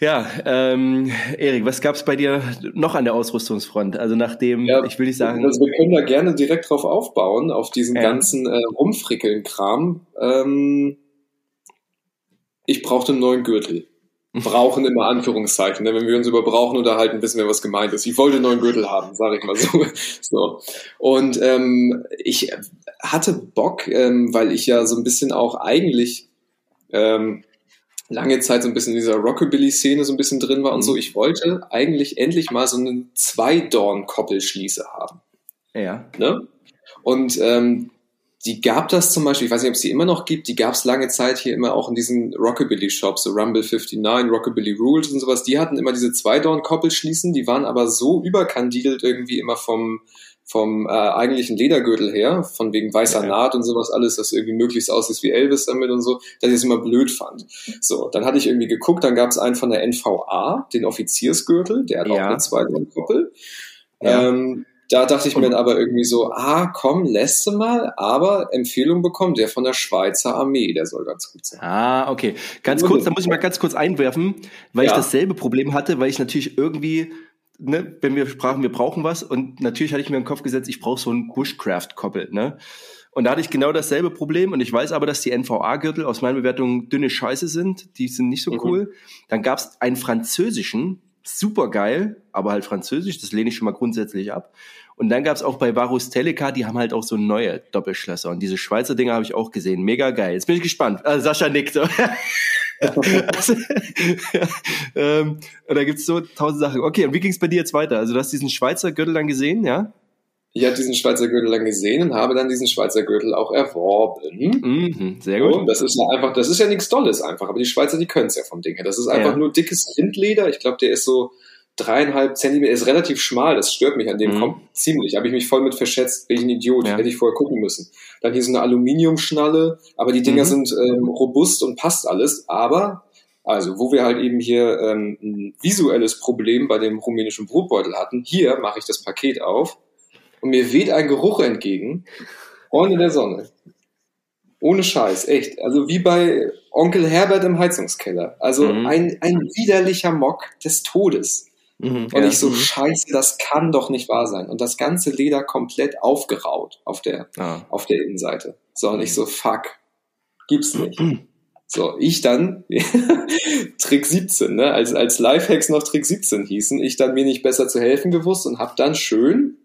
Ja, ähm, Erik, was gab es bei dir noch an der Ausrüstungsfront? Also nachdem, ja, ich will nicht sagen. Also wir können da gerne direkt drauf aufbauen, auf diesen ja. ganzen äh, Rumfrickeln-Kram. Ähm, ich brauchte einen neuen Gürtel. Brauchen immer Anführungszeichen. Ne? Wenn wir uns über brauchen unterhalten, wissen wir, was gemeint ist. Ich wollte einen neuen Gürtel haben, sage ich mal so. so. Und ähm, ich hatte Bock, ähm, weil ich ja so ein bisschen auch eigentlich ähm, lange Zeit so ein bisschen in dieser Rockabilly-Szene so ein bisschen drin war und so. Mhm. Ich wollte eigentlich endlich mal so einen Zwei-Dorn-Koppelschließe haben. Ja. Ne? Und ähm, die gab das zum Beispiel, ich weiß nicht, ob es die immer noch gibt, die gab es lange Zeit hier immer auch in diesen Rockabilly-Shops, so Rumble 59, Rockabilly Rules und sowas. Die hatten immer diese Zwei-Dorn-Koppelschließen, die waren aber so überkandidelt irgendwie immer vom vom äh, eigentlichen Ledergürtel her, von wegen weißer ja. Naht und sowas alles, das irgendwie möglichst aussieht wie Elvis damit und so, dass ich es immer blöd fand. So, dann hatte ich irgendwie geguckt, dann gab es einen von der NVA, den Offiziersgürtel, der hat ja. auch eine Zweitkoppel. Ja. Ähm, da dachte ich mir aber irgendwie so, ah, komm, lässt du mal, aber Empfehlung bekommen, der von der Schweizer Armee, der soll ganz gut sein. Ah, okay. Ganz kurz, da muss ich mal ganz kurz einwerfen, weil ich dasselbe Problem hatte, weil ich natürlich irgendwie ne, wenn wir sprachen, wir brauchen was und natürlich hatte ich mir im Kopf gesetzt, ich brauche so einen Bushcraft-Koppel, ne? Und da hatte ich genau dasselbe Problem und ich weiß aber, dass die NVA-Gürtel aus meiner Bewertung dünne Scheiße sind, die sind nicht so mhm. cool. Dann gab es einen französischen, super geil, aber halt französisch, das lehne ich schon mal grundsätzlich ab. Und dann gab es auch bei Varus Teleca, die haben halt auch so neue Doppelschlösser und diese Schweizer Dinger habe ich auch gesehen, mega geil. Jetzt bin ich gespannt. Also Sascha nickt. also, ja, ähm, da gibt's so tausend Sachen. Okay, und wie ging's bei dir jetzt weiter? Also du hast diesen Schweizer Gürtel dann gesehen, ja? ich habe diesen Schweizer Gürtel dann gesehen und habe dann diesen Schweizer Gürtel auch erworben. Mhm, sehr gut. Und das ist ja einfach, das ist ja nichts Dolles einfach, aber die Schweizer, die können es ja vom Ding her. Das ist einfach ja. nur dickes Rindleder. Ich glaube, der ist so dreieinhalb Zentimeter, ist relativ schmal, das stört mich an dem mhm. Kopf ziemlich. Habe ich mich voll mit verschätzt, bin ich ein Idiot, ja. hätte ich vorher gucken müssen. Dann hier so eine Aluminiumschnalle, aber die Dinger mhm. sind ähm, robust und passt alles, aber also, wo wir halt eben hier ähm, ein visuelles Problem bei dem rumänischen Brotbeutel hatten, hier mache ich das Paket auf und mir weht ein Geruch entgegen. Freunde der Sonne. Ohne Scheiß, echt. Also wie bei Onkel Herbert im Heizungskeller. Also mhm. ein, ein widerlicher Mock des Todes. Mhm, und ja. ich so, mhm. scheiße, das kann doch nicht wahr sein. Und das ganze Leder komplett aufgeraut auf der, ah. auf der Innenseite. So, und ich so, fuck, gibt's nicht. So, ich dann, Trick 17, ne? als, als Lifehacks noch Trick 17 hießen, ich dann mir nicht besser zu helfen gewusst und hab dann schön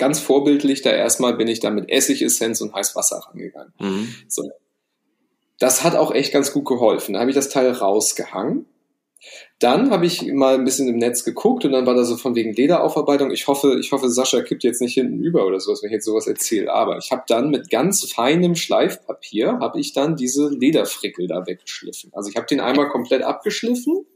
ganz vorbildlich, da erstmal bin ich da mit Essigessenz und Heißwasser rangegangen. Mhm. So. Das hat auch echt ganz gut geholfen. Da habe ich das Teil rausgehangen. Dann habe ich mal ein bisschen im Netz geguckt und dann war da so von wegen Lederaufarbeitung. Ich hoffe, ich hoffe, Sascha kippt jetzt nicht hinten über oder sowas, wenn ich jetzt sowas erzähle. Aber ich habe dann mit ganz feinem Schleifpapier habe ich dann diese Lederfrickel da weggeschliffen. Also ich habe den einmal komplett abgeschliffen.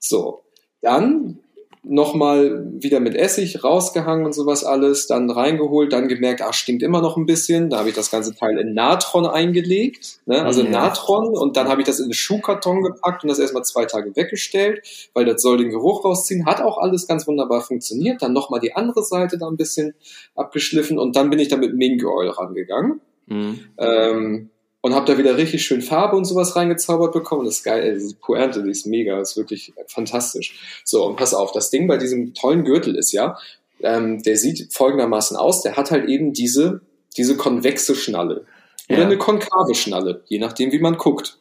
So, dann nochmal wieder mit Essig rausgehangen und sowas alles, dann reingeholt, dann gemerkt, ah, stinkt immer noch ein bisschen. Da habe ich das ganze Teil in Natron eingelegt, ne? also ja. Natron, und dann habe ich das in einen Schuhkarton gepackt und das erstmal zwei Tage weggestellt, weil das soll den Geruch rausziehen. Hat auch alles ganz wunderbar funktioniert. Dann nochmal die andere Seite da ein bisschen abgeschliffen und dann bin ich da mit Mink Oil rangegangen. Mhm. Ähm, und habe da wieder richtig schön Farbe und sowas reingezaubert bekommen. Das ist geil, ey, diese Pointe, die ist mega, das ist wirklich fantastisch. So, und pass auf, das Ding bei diesem tollen Gürtel ist ja, ähm, der sieht folgendermaßen aus, der hat halt eben diese, diese konvexe Schnalle. Oder ja. eine konkave Schnalle, je nachdem, wie man guckt.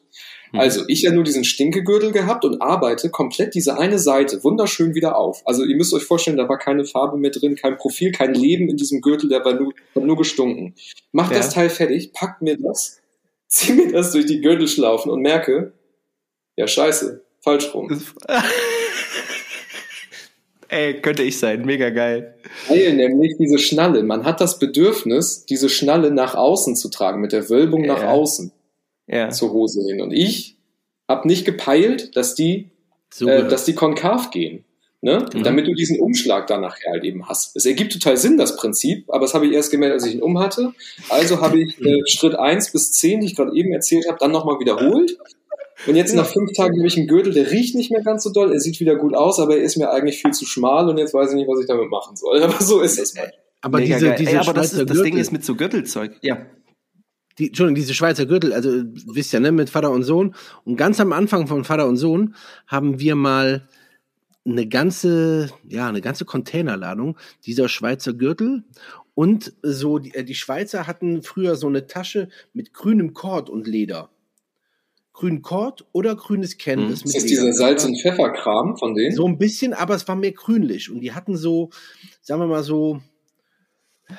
Mhm. Also, ich ja nur diesen Stinkegürtel gehabt und arbeite komplett diese eine Seite wunderschön wieder auf. Also, ihr müsst euch vorstellen, da war keine Farbe mehr drin, kein Profil, kein Leben in diesem Gürtel, der war nur, nur gestunken. Macht ja. das Teil fertig, packt mir das, ziehe mir das durch die Gürtelschlaufen und merke, ja scheiße, falsch rum. Ey, könnte ich sein, mega geil. Weil nämlich diese Schnalle, man hat das Bedürfnis, diese Schnalle nach außen zu tragen, mit der Wölbung ja. nach außen ja. zur Hose hin. Und ich habe nicht gepeilt, dass die, so äh, dass die konkav gehen ne? Mhm. damit du diesen Umschlag dann nachher halt eben hast. Es ergibt total Sinn, das Prinzip, aber das habe ich erst gemerkt, als ich ihn um hatte. Also habe ich äh, Schritt eins bis zehn, die ich gerade eben erzählt habe, dann nochmal wiederholt. Und jetzt nach fünf Tagen habe ich einen Gürtel, der riecht nicht mehr ganz so doll, er sieht wieder gut aus, aber er ist mir eigentlich viel zu schmal und jetzt weiß ich nicht, was ich damit machen soll. Aber so ist es mal. Aber Mega diese, diese Ey, aber das, ist, das Ding ist mit so Gürtelzeug. Ja. Die, Entschuldigung, diese Schweizer Gürtel, also wisst ja, ne, mit Vater und Sohn. Und ganz am Anfang von Vater und Sohn haben wir mal eine ganze, ja, eine ganze Containerladung dieser Schweizer Gürtel. Und so, die, äh, die Schweizer hatten früher so eine Tasche mit grünem Kord und Leder. Grün Kord oder grünes Canvas. Hm. Ist das dieser Salz- und Pfefferkram von denen? So ein bisschen, aber es war mehr grünlich. Und die hatten so, sagen wir mal so,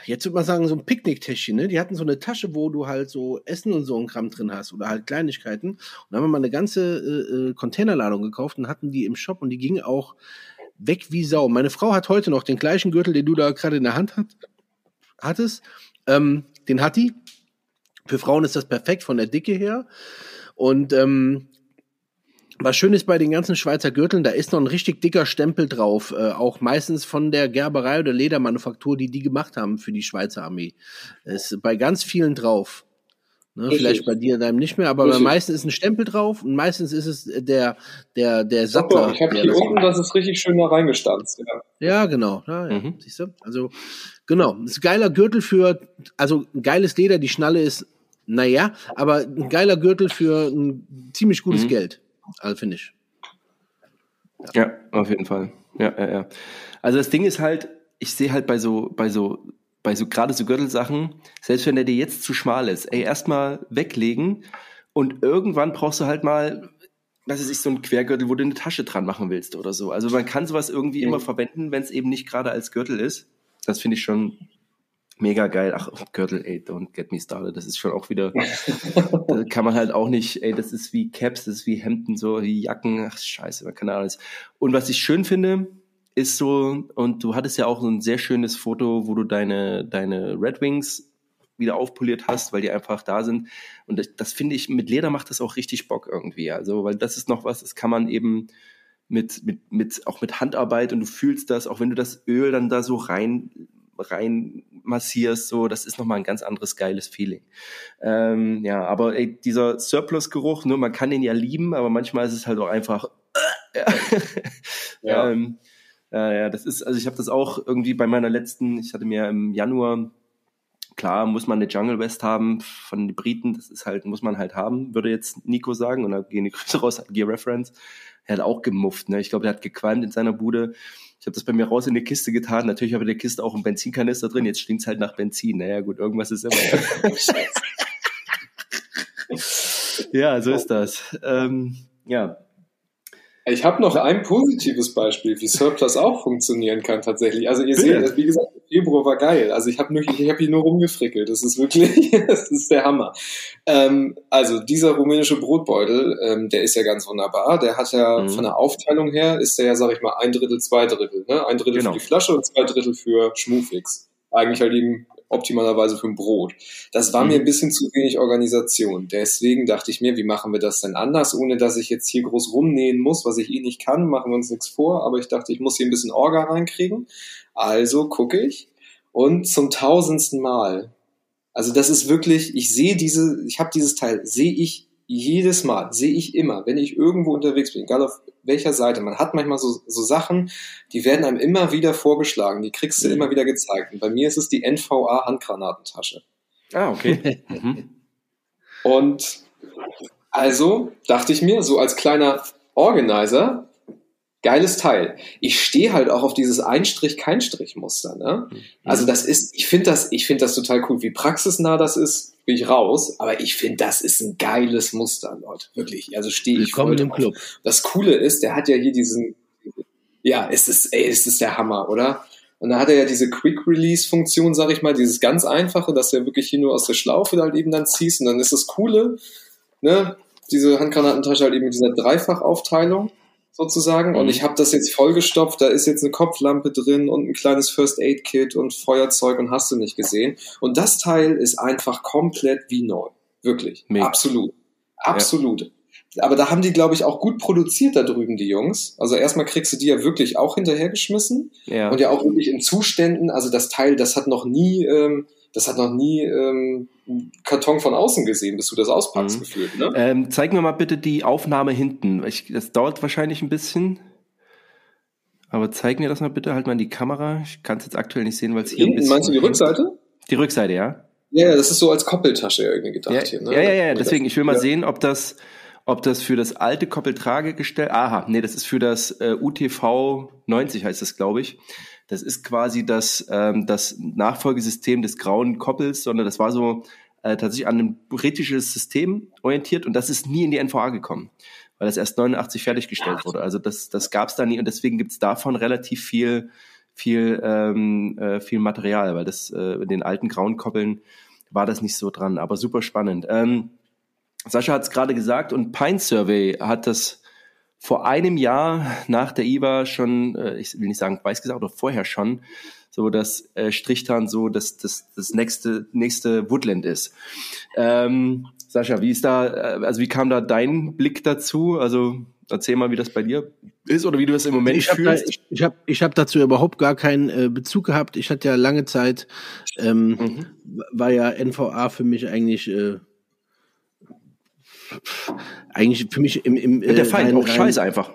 jetzt würde man sagen, so ein Picknicktäschchen, ne? Die hatten so eine Tasche, wo du halt so Essen und so ein Kram drin hast oder halt Kleinigkeiten. Und dann haben wir mal eine ganze äh, äh, Containerladung gekauft und hatten die im Shop und die gingen auch weg wie Sau. Meine Frau hat heute noch den gleichen Gürtel, den du da gerade in der Hand hat, hattest. Ähm, den hat die. Für Frauen ist das perfekt von der Dicke her. Und ähm, was schön ist bei den ganzen Schweizer Gürteln, da ist noch ein richtig dicker Stempel drauf, äh, auch meistens von der Gerberei oder Ledermanufaktur, die die gemacht haben für die Schweizer Armee. Ist bei ganz vielen drauf. Ne, vielleicht bei dir deinem nicht mehr, aber bei meisten ist ein Stempel drauf und meistens ist es der der der Sattler. ich habe hier unten, das ist richtig schön da reingestanzt. Ja, ja genau. Ja, ja. Mhm. Siehst du? Also genau, das ist ein geiler Gürtel für, also ein geiles Leder. Die Schnalle ist, naja, aber ein geiler Gürtel für ein ziemlich gutes mhm. Geld. Also finde ich. Ja. ja. auf jeden Fall. Ja, ja, ja. Also das Ding ist halt, ich sehe halt bei so, bei so, bei so gerade so Gürtelsachen, selbst wenn der dir jetzt zu schmal ist, ey, erstmal weglegen und irgendwann brauchst du halt mal, was ist ich, so ein Quergürtel, wo du eine Tasche dran machen willst oder so. Also man kann sowas irgendwie mhm. immer verwenden, wenn es eben nicht gerade als Gürtel ist. Das finde ich schon mega geil. Ach, oh, Gürtel, ey, don't get me started. Das ist schon auch wieder, da kann man halt auch nicht, ey, das ist wie Caps, das ist wie Hemden, so wie Jacken, ach, scheiße, man kann alles. Und was ich schön finde, ist so, und du hattest ja auch so ein sehr schönes Foto, wo du deine, deine Red Wings wieder aufpoliert hast, weil die einfach da sind. Und das, das finde ich, mit Leder macht das auch richtig Bock irgendwie. Also, weil das ist noch was, das kann man eben mit, mit, mit, auch mit Handarbeit und du fühlst das, auch wenn du das Öl dann da so rein, rein massierst, so, das ist nochmal ein ganz anderes geiles Feeling. Ähm, ja, aber ey, dieser Surplus-Geruch, ne, man kann den ja lieben, aber manchmal ist es halt auch einfach, äh, ja. ähm, äh, ja, das ist, also ich habe das auch irgendwie bei meiner letzten, ich hatte mir im Januar Klar muss man eine Jungle West haben von den Briten, das ist halt, muss man halt haben, würde jetzt Nico sagen. Und da gehen die Grüße raus, Gear Reference. Er hat auch gemufft, ne? Ich glaube, der hat gequalmt in seiner Bude. Ich habe das bei mir raus in die Kiste getan. Natürlich habe ich in der Kiste auch einen Benzinkanister drin. Jetzt stinkt's halt nach Benzin. Naja, gut, irgendwas ist immer. ja, so ist das. Ähm, ja, ich habe noch ein positives Beispiel, wie Surplus auch funktionieren kann tatsächlich. Also ihr Bitte? seht, wie gesagt, Februar war geil. Also ich habe nur, ich habe hier nur rumgefrickelt. Das ist wirklich, das ist der Hammer. Ähm, also dieser rumänische Brotbeutel, ähm, der ist ja ganz wunderbar. Der hat ja mhm. von der Aufteilung her ist der ja, sag ich mal, ein Drittel, zwei Drittel. Ne? Ein Drittel genau. für die Flasche und zwei Drittel für Schmufix. Eigentlich halt eben optimalerweise für ein Brot. Das war mhm. mir ein bisschen zu wenig Organisation. Deswegen dachte ich mir, wie machen wir das denn anders, ohne dass ich jetzt hier groß rumnähen muss, was ich eh nicht kann, machen wir uns nichts vor. Aber ich dachte, ich muss hier ein bisschen Orga reinkriegen. Also gucke ich und zum tausendsten Mal. Also das ist wirklich, ich sehe diese, ich habe dieses Teil, sehe ich jedes Mal, sehe ich immer, wenn ich irgendwo unterwegs bin, egal auf welcher Seite. Man hat manchmal so, so Sachen, die werden einem immer wieder vorgeschlagen, die kriegst du mhm. immer wieder gezeigt. Und bei mir ist es die NVA Handgranatentasche. Ah, okay. Mhm. Und also dachte ich mir, so als kleiner Organizer, geiles Teil. Ich stehe halt auch auf dieses Einstrich-Kein-Strich-Muster. Ne? Mhm. Also das ist, ich finde das, ich finde das total cool, wie praxisnah das ist, bin ich raus. Aber ich finde, das ist ein geiles Muster, Leute. Wirklich. Also stehe ich voll im Club. Das Coole ist, der hat ja hier diesen, ja, es ist, ey, es ist der Hammer, oder? Und da hat er ja diese Quick-Release-Funktion, sag ich mal, dieses ganz einfache, dass ja wirklich hier nur aus der Schlaufe halt eben dann ziehst. Und dann ist das Coole, ne, diese Handgranatentasche halt eben mit dieser Dreifachaufteilung sozusagen. Mhm. Und ich habe das jetzt vollgestopft. Da ist jetzt eine Kopflampe drin und ein kleines First Aid Kit und Feuerzeug und hast du nicht gesehen. Und das Teil ist einfach komplett wie neu. Wirklich. Mega. Absolut. Absolut. Ja. Aber da haben die, glaube ich, auch gut produziert da drüben, die Jungs. Also erstmal kriegst du die ja wirklich auch hinterhergeschmissen. Ja. Und ja auch wirklich in Zuständen. Also das Teil, das hat noch nie, ähm, das hat noch nie ähm, Karton von außen gesehen, bis du das auspackst, mhm. gefühlt. Ne? Ähm, zeig mir mal bitte die Aufnahme hinten. Ich, das dauert wahrscheinlich ein bisschen. Aber zeig mir das mal bitte halt mal in die Kamera. Ich kann es jetzt aktuell nicht sehen, weil es hier hinten, ein bisschen. Meinst du die Rückseite? Die Rückseite, ja. Ja, das ist so als Koppeltasche irgendwie gedacht ja, hier. Ne? Ja, ja, ja. Deswegen, ich will mal ja. sehen, ob das, ob das für das alte Koppeltragegestell. Aha, nee, das ist für das äh, UTV 90 heißt das, glaube ich. Das ist quasi das, ähm, das Nachfolgesystem des grauen Koppels, sondern das war so äh, tatsächlich an ein britisches System orientiert und das ist nie in die NVA gekommen, weil das erst 89 fertiggestellt wurde. Also das, das gab es da nie und deswegen gibt es davon relativ viel, viel, ähm, äh, viel Material, weil das äh, in den alten grauen Koppeln war das nicht so dran, aber super spannend. Ähm, Sascha hat es gerade gesagt und Pine Survey hat das vor einem Jahr nach der IWA schon, äh, ich will nicht sagen weiß gesagt, oder vorher schon, so dass äh, Strichtan so das, das, das nächste, nächste Woodland ist. Ähm, Sascha, wie ist da, äh, also wie kam da dein Blick dazu? Also erzähl mal, wie das bei dir ist oder wie du das im Moment ich hab fühlst. Da, ich ich habe ich hab dazu überhaupt gar keinen äh, Bezug gehabt. Ich hatte ja lange Zeit, ähm, mhm. war ja NVA für mich eigentlich äh, eigentlich für mich im, im äh, der Feind rein, auch scheiße einfach.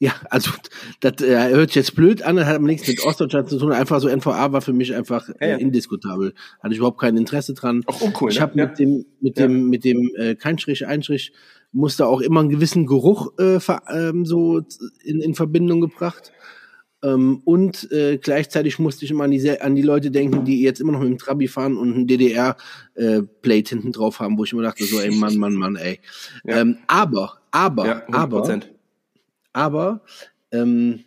Ja, also das äh, hört sich jetzt blöd an, das hat aber nichts mit Ostdeutschland zu tun. Einfach so NVA war für mich einfach äh, ja, ja. indiskutabel. Hatte ich überhaupt kein Interesse dran. Auch uncool. Ich ne? habe ja. mit dem mit dem mit dem äh, Keinstrich Einstrich musste auch immer einen gewissen Geruch äh, ähm, so in, in Verbindung gebracht. Ähm, und äh, gleichzeitig musste ich immer an die, an die Leute denken, die jetzt immer noch mit dem Trabi fahren und ein DDR-Plate äh, hinten drauf haben, wo ich immer dachte, so, ey, Mann, Mann, Mann, ey. Ja. Ähm, aber, aber, ja, aber, aber, ähm,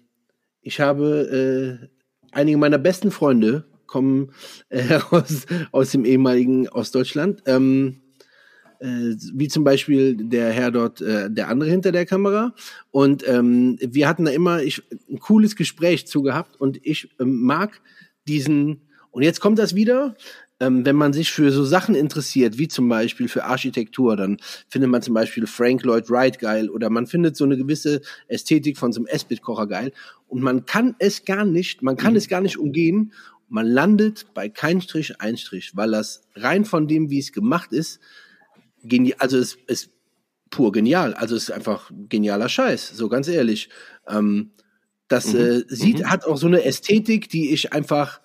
ich habe äh, einige meiner besten Freunde kommen äh, aus, aus dem ehemaligen Ostdeutschland. Ähm, äh, wie zum Beispiel der Herr dort, äh, der andere hinter der Kamera. Und ähm, wir hatten da immer ich, ein cooles Gespräch zu gehabt und ich ähm, mag diesen, und jetzt kommt das wieder, ähm, wenn man sich für so Sachen interessiert, wie zum Beispiel für Architektur, dann findet man zum Beispiel Frank Lloyd Wright geil oder man findet so eine gewisse Ästhetik von so einem S-Bit-Kocher geil und man kann es gar nicht, man kann mhm. es gar nicht umgehen. Man landet bei kein Strich, ein Strich, weil das rein von dem, wie es gemacht ist, genial, also es ist pur genial. Also es ist einfach genialer Scheiß, so ganz ehrlich. Ähm, das mhm. äh, sieht, mhm. hat auch so eine Ästhetik, die ich einfach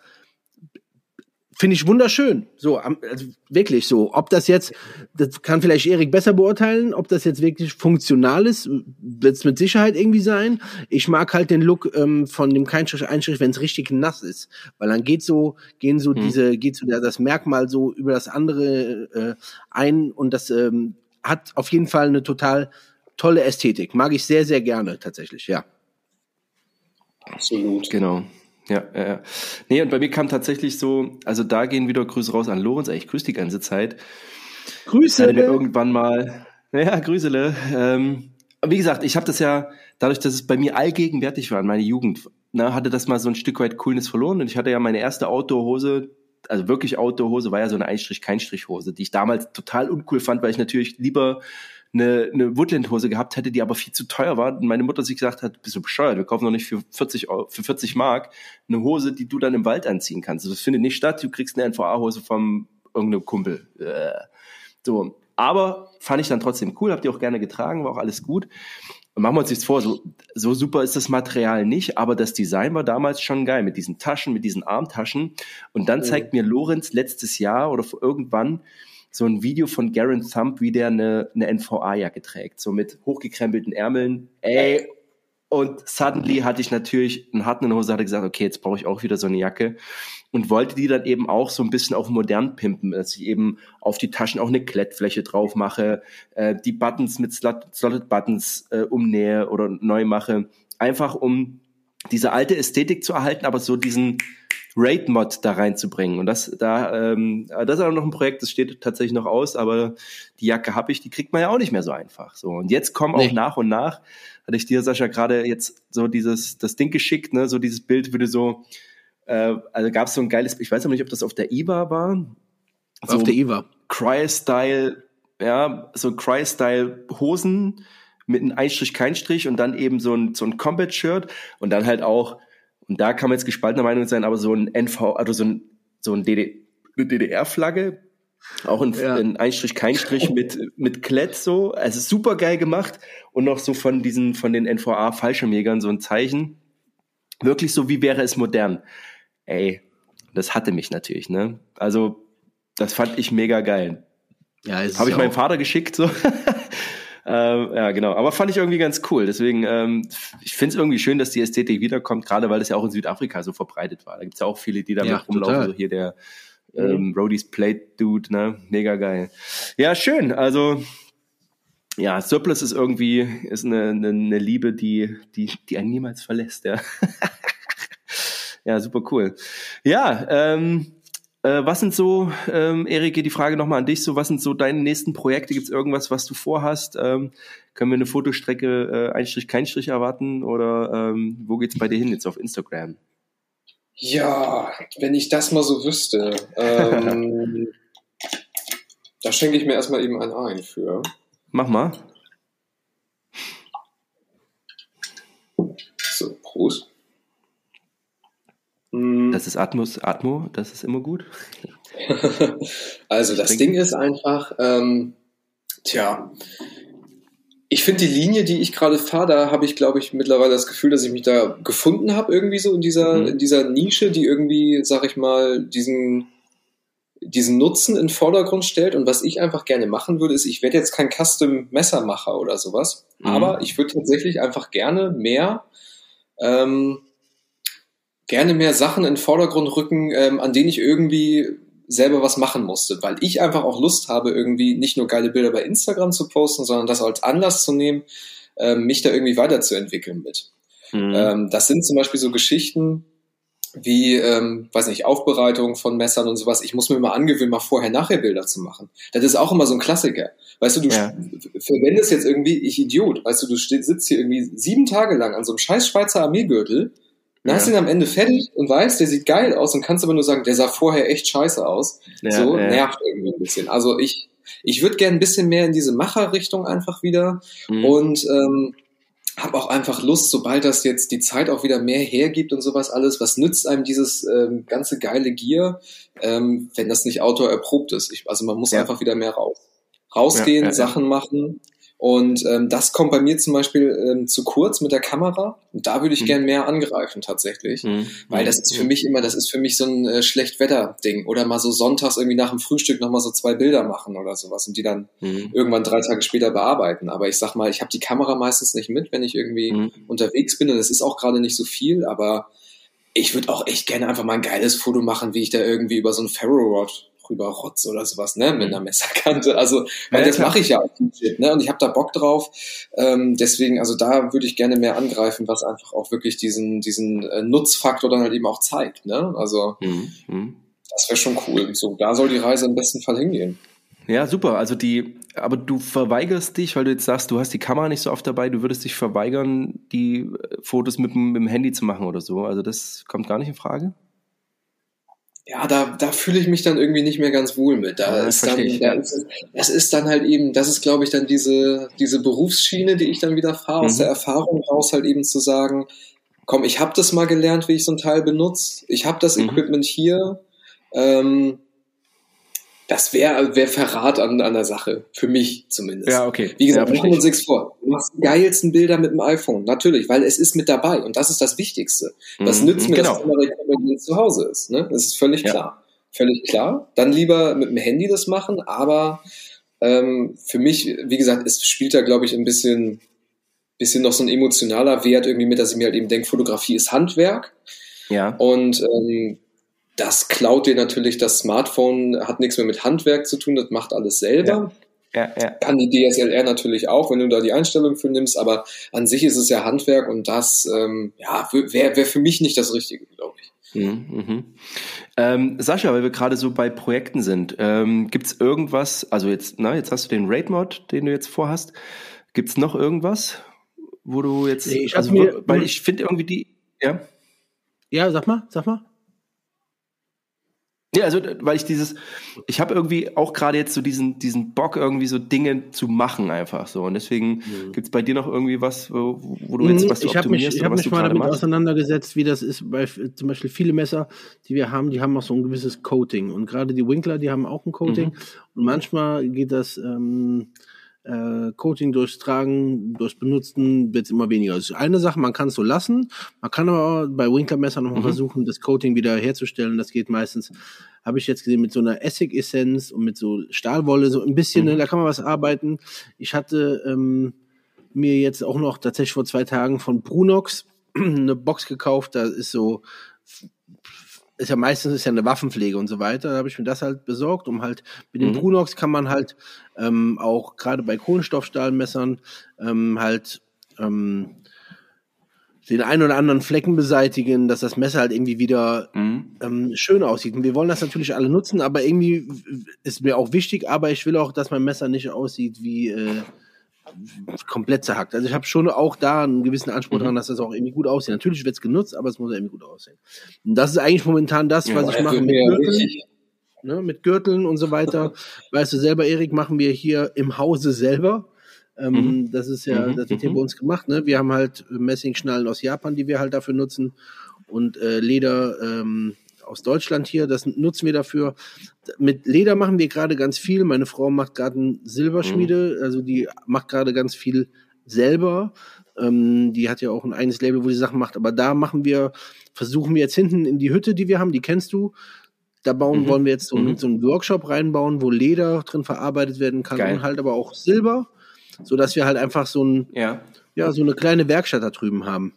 finde ich wunderschön. So, also wirklich so. Ob das jetzt, das kann vielleicht Erik besser beurteilen, ob das jetzt wirklich funktional ist, wird es mit Sicherheit irgendwie sein. Ich mag halt den Look ähm, von dem Keinstrich Einstrich, wenn es richtig nass ist, weil dann geht so, gehen so mhm. diese, geht so der, das Merkmal so über das andere äh, ein und das ähm, hat auf jeden Fall eine total tolle Ästhetik. Mag ich sehr, sehr gerne tatsächlich, ja. Absolut. Genau. Ja, ja, ja. Nee, und bei mir kam tatsächlich so, also da gehen wieder Grüße raus an Lorenz, ich grüße die ganze Zeit. Grüße! irgendwann mal, ja, Grüßele. Ähm, wie gesagt, ich habe das ja, dadurch, dass es bei mir allgegenwärtig war in meiner Jugend, ne, hatte das mal so ein Stück weit Coolness verloren und ich hatte ja meine erste Outdoor-Hose, also wirklich Outdoor-Hose, war ja so eine Einstrich-Keinstrich-Hose, die ich damals total uncool fand, weil ich natürlich lieber eine, eine Woodland-Hose gehabt hätte, die aber viel zu teuer war. Und meine Mutter sich gesagt hat, bist du bescheuert, wir kaufen doch nicht für 40, für 40 Mark eine Hose, die du dann im Wald anziehen kannst. Also das findet nicht statt, du kriegst eine NVA-Hose vom irgendeinem Kumpel. Äh. So, aber fand ich dann trotzdem cool, habt ihr auch gerne getragen, war auch alles gut. Und machen wir uns nichts vor, so, so super ist das Material nicht, aber das Design war damals schon geil, mit diesen Taschen, mit diesen Armtaschen. Und dann zeigt mir Lorenz letztes Jahr oder irgendwann, so ein Video von Garen Thump, wie der eine, eine NVA-Jacke trägt, so mit hochgekrempelten Ärmeln. Ey, und suddenly hatte ich natürlich einen harten in der Hose, hatte gesagt, okay, jetzt brauche ich auch wieder so eine Jacke. Und wollte die dann eben auch so ein bisschen auf modern pimpen, dass ich eben auf die Taschen auch eine Klettfläche drauf mache, äh, die Buttons mit Slot Slotted Buttons äh, umnähe oder neu mache. Einfach um diese alte Ästhetik zu erhalten, aber so diesen, Raid-Mod da reinzubringen. Und das, da, ähm, das ist auch noch ein Projekt, das steht tatsächlich noch aus, aber die Jacke habe ich, die kriegt man ja auch nicht mehr so einfach. So. Und jetzt kommen nee. auch nach und nach, hatte ich dir, Sascha, gerade jetzt so dieses, das Ding geschickt, ne, so dieses Bild würde so, äh, also gab es so ein geiles, ich weiß aber nicht, ob das auf der IWA war. So auf der IWA. Cry-Style, ja, so Cry-Style Hosen mit einem Einstrich, kein Strich und dann eben so ein, so ein Combat-Shirt und dann halt auch und da kann man jetzt gespaltener Meinung sein, aber so ein NV, also so ein, so ein DD, DDR-Flagge, auch ein, ja. ein Einstrich, kein Strich mit, mit Klett so. Also super geil gemacht. Und noch so von diesen, von den NVA-Fallschirmjägern so ein Zeichen. Wirklich so, wie wäre es modern? Ey, das hatte mich natürlich, ne? Also, das fand ich mega geil. Ja, Habe ich meinem Vater geschickt, so. Ähm, ja, genau. Aber fand ich irgendwie ganz cool. Deswegen, ähm, ich finde es irgendwie schön, dass die Ästhetik wiederkommt, gerade weil es ja auch in Südafrika so verbreitet war. Da gibt's ja auch viele, die damit ja, rumlaufen. So hier der ähm, Roadies Plate Dude, ne? Mega geil. Ja, schön. Also ja, Surplus ist irgendwie ist eine, eine, eine Liebe, die die die einen niemals verlässt. Ja, ja, super cool. Ja, ähm, äh, was sind so, ähm, Erik, die Frage nochmal an dich, so was sind so deine nächsten Projekte? Gibt es irgendwas, was du vorhast? Ähm, können wir eine Fotostrecke äh, Einstrich, kein Strich erwarten? Oder ähm, wo geht's bei dir hin jetzt auf Instagram? Ja, wenn ich das mal so wüsste. Ähm, da schenke ich mir erstmal eben einen ein für. Mach mal. So, Prost. Das ist Atmos, Atmo, das ist immer gut. also das Ding ist einfach, ähm, tja, ich finde die Linie, die ich gerade fahre, da habe ich, glaube ich, mittlerweile das Gefühl, dass ich mich da gefunden habe, irgendwie so in dieser, mhm. in dieser Nische, die irgendwie, sag ich mal, diesen, diesen Nutzen in den Vordergrund stellt. Und was ich einfach gerne machen würde, ist, ich werde jetzt kein Custom-Messermacher oder sowas, mhm. aber ich würde tatsächlich einfach gerne mehr ähm, gerne mehr Sachen in den Vordergrund rücken, ähm, an denen ich irgendwie selber was machen musste, weil ich einfach auch Lust habe, irgendwie nicht nur geile Bilder bei Instagram zu posten, sondern das als Anlass zu nehmen, ähm, mich da irgendwie weiterzuentwickeln mit. Mhm. Ähm, das sind zum Beispiel so Geschichten, wie, ähm, weiß nicht, Aufbereitung von Messern und sowas. Ich muss mir mal angewöhnen, mal vorher-nachher Bilder zu machen. Das ist auch immer so ein Klassiker. Weißt du, du ja. verwendest jetzt irgendwie, ich Idiot, weißt du, du sitzt hier irgendwie sieben Tage lang an so einem scheiß Schweizer Armeegürtel, dann ja. hast ihn am Ende fertig und weißt, der sieht geil aus und kannst aber nur sagen, der sah vorher echt scheiße aus. Ja, so nervt irgendwie ein bisschen. Also ich, ich würde gerne ein bisschen mehr in diese Macherrichtung einfach wieder mhm. und ähm, habe auch einfach Lust, sobald das jetzt die Zeit auch wieder mehr hergibt und sowas alles, was nützt einem dieses ähm, ganze geile Gear, ähm, wenn das nicht Autor erprobt ist. Ich, also man muss ja. einfach wieder mehr raus. Rausgehen, ja, ja, Sachen machen und ähm, das kommt bei mir zum Beispiel ähm, zu kurz mit der Kamera. Und da würde ich mhm. gern mehr angreifen tatsächlich. Mhm. Weil das ist für mich immer, das ist für mich so ein äh, Schlechtwetter-Ding. Oder mal so sonntags irgendwie nach dem Frühstück nochmal so zwei Bilder machen oder sowas und die dann mhm. irgendwann drei Tage später bearbeiten. Aber ich sag mal, ich habe die Kamera meistens nicht mit, wenn ich irgendwie mhm. unterwegs bin. Und es ist auch gerade nicht so viel, aber ich würde auch echt gerne einfach mal ein geiles Foto machen, wie ich da irgendwie über so ein Ferro Rod rüber rotz oder sowas, ne, mit einer Messerkante. Also, weil ja, das mache ich ja auch Shit, ne? Und ich habe da Bock drauf. Ähm, deswegen, also da würde ich gerne mehr angreifen, was einfach auch wirklich diesen, diesen äh, Nutzfaktor dann halt eben auch zeigt, ne? Also mhm. mhm. das wäre schon cool. So, da soll die Reise im besten Fall hingehen. Ja, super. Also die, aber du verweigerst dich, weil du jetzt sagst, du hast die Kamera nicht so oft dabei, du würdest dich verweigern, die äh, Fotos mit, mit dem Handy zu machen oder so. Also das kommt gar nicht in Frage? Ja, da, da fühle ich mich dann irgendwie nicht mehr ganz wohl mit. Da ja, ist dann, da ist, das ist dann halt eben, das ist, glaube ich, dann diese, diese Berufsschiene, die ich dann wieder fahre, mhm. aus der Erfahrung raus halt eben zu sagen, komm, ich habe das mal gelernt, wie ich so ein Teil benutze, ich habe das mhm. Equipment hier, ähm, das wäre wär Verrat an, an der Sache. Für mich zumindest. Ja, okay. Wie gesagt, ja, uns nichts vor. Du machst die geilsten Bilder mit dem iPhone. Natürlich, weil es ist mit dabei. Und das ist das Wichtigste. Das mhm, nützt mir, genau. dass es zu Hause ist. Ne? Das ist völlig ja. klar. Völlig klar. Dann lieber mit dem Handy das machen. Aber ähm, für mich, wie gesagt, es spielt da, glaube ich, ein bisschen, bisschen noch so ein emotionaler Wert irgendwie mit, dass ich mir halt eben denke, Fotografie ist Handwerk. Ja. Und ähm, das klaut dir natürlich das Smartphone, hat nichts mehr mit Handwerk zu tun, das macht alles selber. Ja. Ja, ja. Kann die DSLR natürlich auch, wenn du da die Einstellung für nimmst, aber an sich ist es ja Handwerk und das ähm, ja, wäre wär für mich nicht das Richtige, glaube ich. Mhm, mhm. Ähm, Sascha, weil wir gerade so bei Projekten sind, ähm, gibt es irgendwas, also jetzt, na, jetzt hast du den Raid-Mod, den du jetzt vorhast, gibt es noch irgendwas, wo du jetzt, nee, ich also, mir, weil ich finde irgendwie die, ja? Ja, sag mal, sag mal. Ja, also weil ich dieses, ich habe irgendwie auch gerade jetzt so diesen, diesen Bock, irgendwie so Dinge zu machen einfach so. Und deswegen mhm. gibt es bei dir noch irgendwie was, wo, wo du jetzt mhm, was du ich optimierst mich, Ich habe mich mal damit machst? auseinandergesetzt, wie das ist bei zum Beispiel viele Messer, die wir haben, die haben auch so ein gewisses Coating. Und gerade die Winkler, die haben auch ein Coating. Mhm. Und manchmal geht das ähm, äh, Coating durchs Tragen, durchs Benutzen wird es immer weniger. Das ist eine Sache, man kann es so lassen. Man kann aber bei Winklermesser nochmal mhm. versuchen, das Coating wieder herzustellen. Das geht meistens, habe ich jetzt gesehen, mit so einer Essig-Essenz und mit so Stahlwolle, so ein bisschen, ne, mhm. ne, da kann man was arbeiten. Ich hatte ähm, mir jetzt auch noch tatsächlich vor zwei Tagen von Brunox eine Box gekauft, da ist so ist ja meistens ist ja eine Waffenpflege und so weiter. Da habe ich mir das halt besorgt, um halt mit dem mhm. Brunox kann man halt ähm, auch gerade bei Kohlenstoffstahlmessern ähm, halt ähm, den einen oder anderen Flecken beseitigen, dass das Messer halt irgendwie wieder mhm. ähm, schön aussieht. Und wir wollen das natürlich alle nutzen, aber irgendwie ist mir auch wichtig, aber ich will auch, dass mein Messer nicht aussieht wie äh, komplett zerhackt. Also ich habe schon auch da einen gewissen Anspruch mhm. daran, dass das auch irgendwie gut aussieht. Natürlich wird es genutzt, aber es muss irgendwie gut aussehen. Und das ist eigentlich momentan das, was ja, ich mache mit Gürteln, ne, mit Gürteln und so weiter. weißt du selber, Erik, machen wir hier im Hause selber. Ähm, mhm. Das ist ja, mhm. das wird hier mhm. bei uns gemacht. Ne? Wir haben halt Messingschnallen aus Japan, die wir halt dafür nutzen und äh, Leder. Ähm, aus Deutschland hier. Das nutzen wir dafür. Mit Leder machen wir gerade ganz viel. Meine Frau macht gerade ein Silberschmiede, mhm. also die macht gerade ganz viel selber. Ähm, die hat ja auch ein eigenes Label, wo die Sachen macht. Aber da machen wir, versuchen wir jetzt hinten in die Hütte, die wir haben, die kennst du. Da bauen mhm. wollen wir jetzt so, mhm. so einen Workshop reinbauen, wo Leder drin verarbeitet werden kann Geil. und halt aber auch Silber, so dass wir halt einfach so ein, ja. ja, so eine kleine Werkstatt da drüben haben.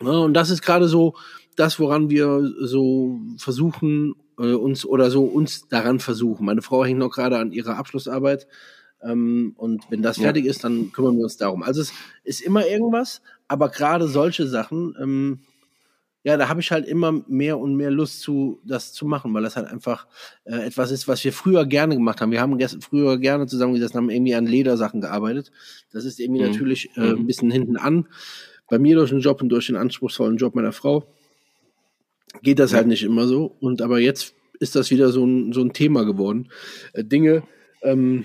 Ja, und das ist gerade so, das, woran wir so versuchen, äh, uns oder so uns daran versuchen. Meine Frau hängt noch gerade an ihrer Abschlussarbeit. Ähm, und wenn das ja. fertig ist, dann kümmern wir uns darum. Also es ist immer irgendwas, aber gerade solche Sachen, ähm, ja, da habe ich halt immer mehr und mehr Lust zu, das zu machen, weil das halt einfach äh, etwas ist, was wir früher gerne gemacht haben. Wir haben früher gerne zusammengesessen, haben irgendwie an Ledersachen gearbeitet. Das ist irgendwie mhm. natürlich äh, ein bisschen hinten an. Bei mir durch den Job und durch den anspruchsvollen Job meiner Frau geht das halt nicht immer so. Und aber jetzt ist das wieder so ein, so ein Thema geworden. Äh, Dinge, ähm,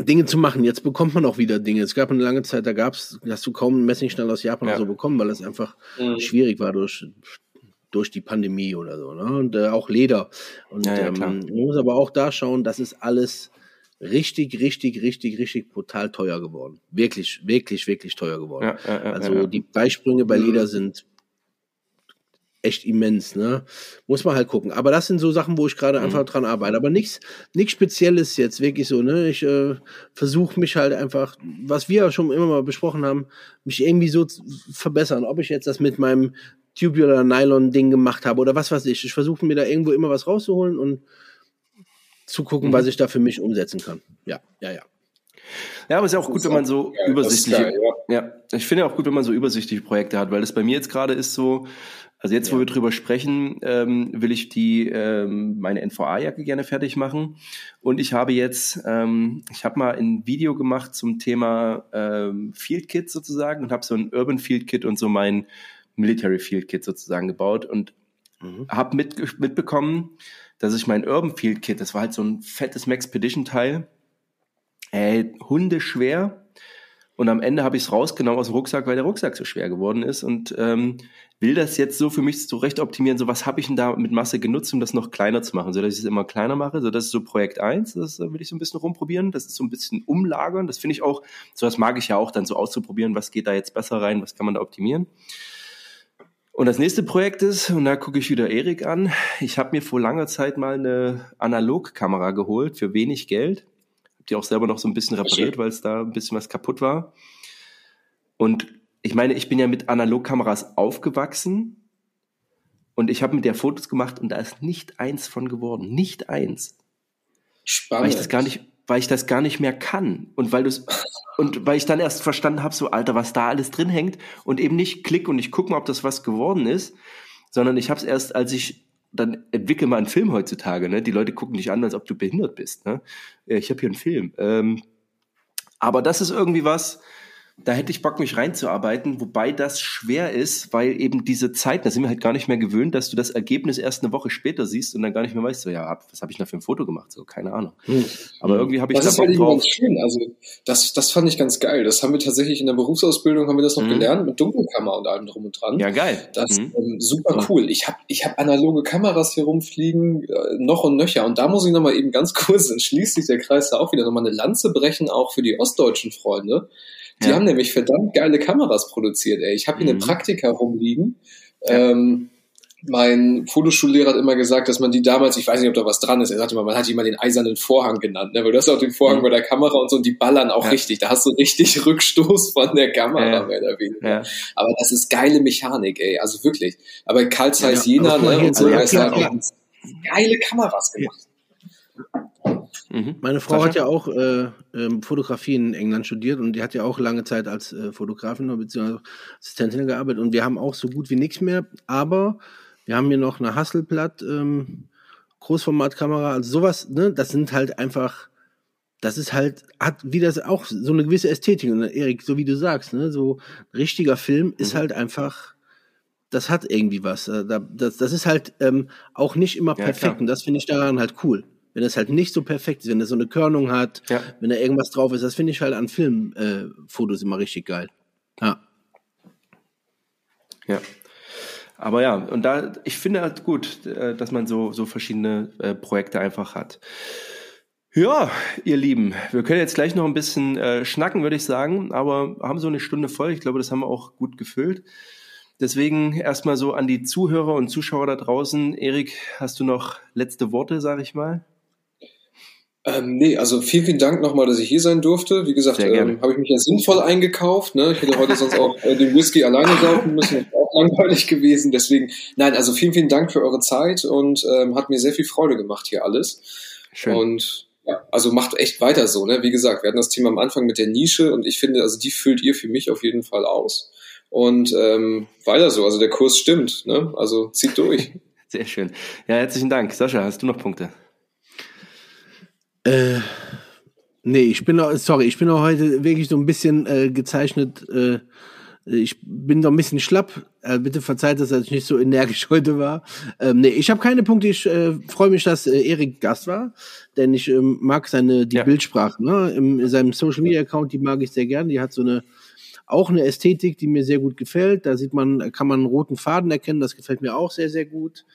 Dinge zu machen. Jetzt bekommt man auch wieder Dinge. Es gab eine lange Zeit, da gab's, hast du kaum einen Messingschnall aus Japan ja. so bekommen, weil es einfach mhm. schwierig war durch durch die Pandemie oder so. Ne? Und äh, auch Leder. Und ja, ja, ähm, man muss aber auch da schauen, das ist alles richtig, richtig, richtig, richtig brutal teuer geworden. Wirklich, wirklich, wirklich teuer geworden. Also die Preissprünge bei Leder sind echt immens, ne? Muss man halt gucken. Aber das sind so Sachen, wo ich gerade mhm. einfach dran arbeite. Aber nichts, nichts Spezielles jetzt, wirklich so, ne? Ich äh, versuche mich halt einfach, was wir schon immer mal besprochen haben, mich irgendwie so zu verbessern. Ob ich jetzt das mit meinem Tubular Nylon Ding gemacht habe oder was weiß ich. Ich versuche mir da irgendwo immer was rauszuholen und zu gucken, mhm. was ich da für mich umsetzen kann. Ja, ja, ja. Ja, aber es ist ja auch gut, wenn man so übersichtliche, ja. ja. ich finde auch gut, wenn man so übersichtliche Projekte hat, weil das bei mir jetzt gerade ist so, also jetzt, ja. wo wir drüber sprechen, ähm, will ich die ähm, meine NVA-Jacke gerne fertig machen. Und ich habe jetzt, ähm, ich habe mal ein Video gemacht zum Thema ähm, Field Kit sozusagen und habe so ein Urban Field Kit und so mein Military Field Kit sozusagen gebaut und mhm. habe mit, mitbekommen, dass ich mein Urban Field Kit, das war halt so ein fettes Maxpedition Teil, ey, Hunde schwer. Und am Ende habe ich es rausgenommen aus dem Rucksack, weil der Rucksack so schwer geworden ist. Und ähm, will das jetzt so für mich zurecht optimieren, so was habe ich denn da mit Masse genutzt, um das noch kleiner zu machen, so dass ich es immer kleiner mache, so das ist so Projekt eins, das will ich so ein bisschen rumprobieren, das ist so ein bisschen umlagern, das finde ich auch, so das mag ich ja auch dann so auszuprobieren, was geht da jetzt besser rein, was kann man da optimieren. Und das nächste Projekt ist, und da gucke ich wieder Erik an, ich habe mir vor langer Zeit mal eine Analogkamera geholt für wenig Geld, habe die auch selber noch so ein bisschen repariert, weil es da ein bisschen was kaputt war. Und ich meine, ich bin ja mit Analogkameras aufgewachsen und ich habe mit der Fotos gemacht und da ist nicht eins von geworden. Nicht eins. Spannend. Weil ich das gar nicht, weil ich das gar nicht mehr kann. Und weil du und weil ich dann erst verstanden habe, so, Alter, was da alles drin hängt und eben nicht klick und ich guck mal, ob das was geworden ist, sondern ich habe es erst, als ich dann entwickel mal einen Film heutzutage, ne? Die Leute gucken dich an, als ob du behindert bist. Ne? Ich habe hier einen Film. Ähm, aber das ist irgendwie was, da hätte ich Bock, mich reinzuarbeiten, wobei das schwer ist, weil eben diese Zeit, da sind wir halt gar nicht mehr gewöhnt, dass du das Ergebnis erst eine Woche später siehst und dann gar nicht mehr weißt, so, ja, was habe ich da für ein Foto gemacht? So, keine Ahnung. Hm. Aber irgendwie habe ich das da Bock drauf. Ganz schön. Also, das, das fand ich ganz geil. Das haben wir tatsächlich in der Berufsausbildung, haben wir das noch mhm. gelernt, mit Dunkelkammer und allem drum und dran. Ja, geil. Das ist mhm. ähm, super cool. Ich habe ich hab analoge Kameras hier rumfliegen, äh, noch und nöcher. Und da muss ich nochmal eben ganz kurz, dann schließt sich der Kreis da auch wieder nochmal eine Lanze brechen, auch für die ostdeutschen Freunde. Die ja. haben nämlich verdammt geile Kameras produziert, ey. Ich habe hier mhm. eine Praktika rumliegen. Ja. Ähm, mein Fotoschullehrer hat immer gesagt, dass man die damals, ich weiß nicht, ob da was dran ist, er sagte immer, man hat die mal den eisernen Vorhang genannt, ne? weil du hast auch den Vorhang mhm. bei der Kamera und so und die ballern auch ja. richtig. Da hast du richtig Rückstoß von der Kamera, ja. mehr oder weniger. Ja. Aber das ist geile Mechanik, ey, also wirklich. Aber Karl Zeiss Jena ne, und so, er ist halt auch geile Kameras gemacht. Mhm. Meine Frau Sascha? hat ja auch äh, ähm, Fotografie in England studiert und die hat ja auch lange Zeit als äh, Fotografin bzw. Assistentin gearbeitet und wir haben auch so gut wie nichts mehr, aber wir haben hier noch eine Hasselblatt ähm, Großformatkamera, also sowas, ne, das sind halt einfach, das ist halt, hat wieder auch so eine gewisse Ästhetik und Erik, so wie du sagst, ne, so richtiger Film mhm. ist halt einfach, das hat irgendwie was. Äh, das, das ist halt ähm, auch nicht immer perfekt ja, und das finde ich daran halt cool wenn es halt nicht so perfekt ist, wenn es so eine Körnung hat, ja. wenn da irgendwas drauf ist, das finde ich halt an Filmfotos äh, immer richtig geil. Ja. Ja. Aber ja, und da, ich finde halt gut, äh, dass man so, so verschiedene äh, Projekte einfach hat. Ja, ihr Lieben, wir können jetzt gleich noch ein bisschen äh, schnacken, würde ich sagen, aber haben so eine Stunde voll. Ich glaube, das haben wir auch gut gefüllt. Deswegen erstmal so an die Zuhörer und Zuschauer da draußen. Erik, hast du noch letzte Worte, sag ich mal? Ähm, nee, also vielen, vielen Dank nochmal, dass ich hier sein durfte. Wie gesagt, ähm, habe ich mich ja sinnvoll eingekauft. Ne? Ich hätte heute sonst auch äh, den Whisky alleine saufen müssen. Das auch langweilig gewesen. Deswegen, nein, also vielen, vielen Dank für eure Zeit und ähm, hat mir sehr viel Freude gemacht hier alles. Schön. Und ja, also macht echt weiter so. Ne? Wie gesagt, wir hatten das Thema am Anfang mit der Nische und ich finde, also die füllt ihr für mich auf jeden Fall aus. Und ähm, weiter so, also der Kurs stimmt, ne? Also zieht durch. Sehr schön. Ja, herzlichen Dank. Sascha, hast du noch Punkte? Äh, nee, ich bin auch, sorry, ich bin auch heute wirklich so ein bisschen äh, gezeichnet. Äh, ich bin noch ein bisschen schlapp. Äh, bitte verzeiht das, dass ich nicht so energisch heute war. Ähm, nee, ich habe keine Punkte. Ich äh, freue mich, dass äh, Erik Gast war, denn ich ähm, mag seine die ja. Bildsprache. Ne? Im, in seinem Social Media Account, die mag ich sehr gern. Die hat so eine auch eine Ästhetik, die mir sehr gut gefällt. Da sieht man, kann man einen roten Faden erkennen. Das gefällt mir auch sehr, sehr gut.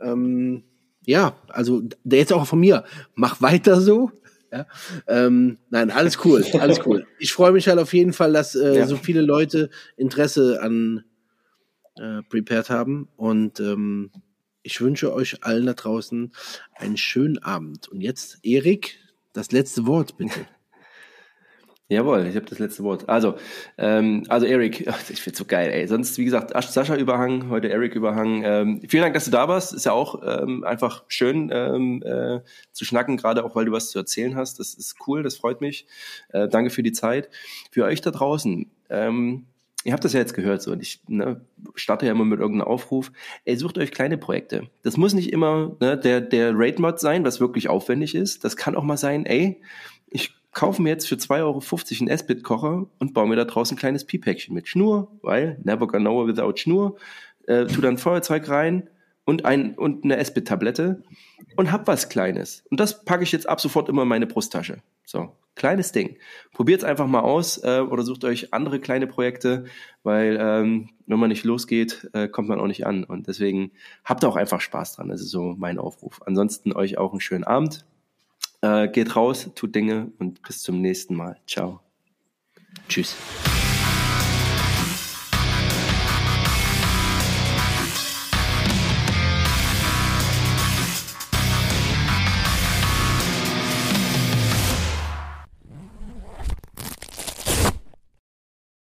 Ähm, ja, also der jetzt auch von mir. Mach weiter so. Ja, ähm, nein, alles cool, alles cool. Ich freue mich halt auf jeden Fall, dass äh, ja. so viele Leute Interesse an äh, Prepared haben und ähm, ich wünsche euch allen da draußen einen schönen Abend. Und jetzt, Erik, das letzte Wort bitte. Jawohl, ich habe das letzte Wort. Also, ähm, also Erik, ich find's so geil, ey. Sonst, wie gesagt, Sascha Überhang, heute Erik Überhang. Ähm, vielen Dank, dass du da warst. Ist ja auch ähm, einfach schön ähm, äh, zu schnacken, gerade auch, weil du was zu erzählen hast. Das ist cool, das freut mich. Äh, danke für die Zeit. Für euch da draußen, ähm, ihr habt das ja jetzt gehört so und ich ne, starte ja immer mit irgendeinem Aufruf. Ey, sucht euch kleine Projekte. Das muss nicht immer ne, der, der Raid-Mod sein, was wirklich aufwendig ist. Das kann auch mal sein, ey, kaufe mir jetzt für 2,50 Euro einen S-Bit-Kocher und baue mir da draußen ein kleines Pi-Päckchen mit Schnur, weil never gonna know without Schnur, äh, tu dann Feuerzeug rein und, ein, und eine S-Bit-Tablette und hab was Kleines. Und das packe ich jetzt ab sofort immer in meine Brusttasche. So, kleines Ding. Probiert es einfach mal aus äh, oder sucht euch andere kleine Projekte, weil ähm, wenn man nicht losgeht, äh, kommt man auch nicht an. Und deswegen habt auch einfach Spaß dran. Das ist so mein Aufruf. Ansonsten euch auch einen schönen Abend. Äh, geht raus, tut Dinge und bis zum nächsten Mal. Ciao. Tschüss.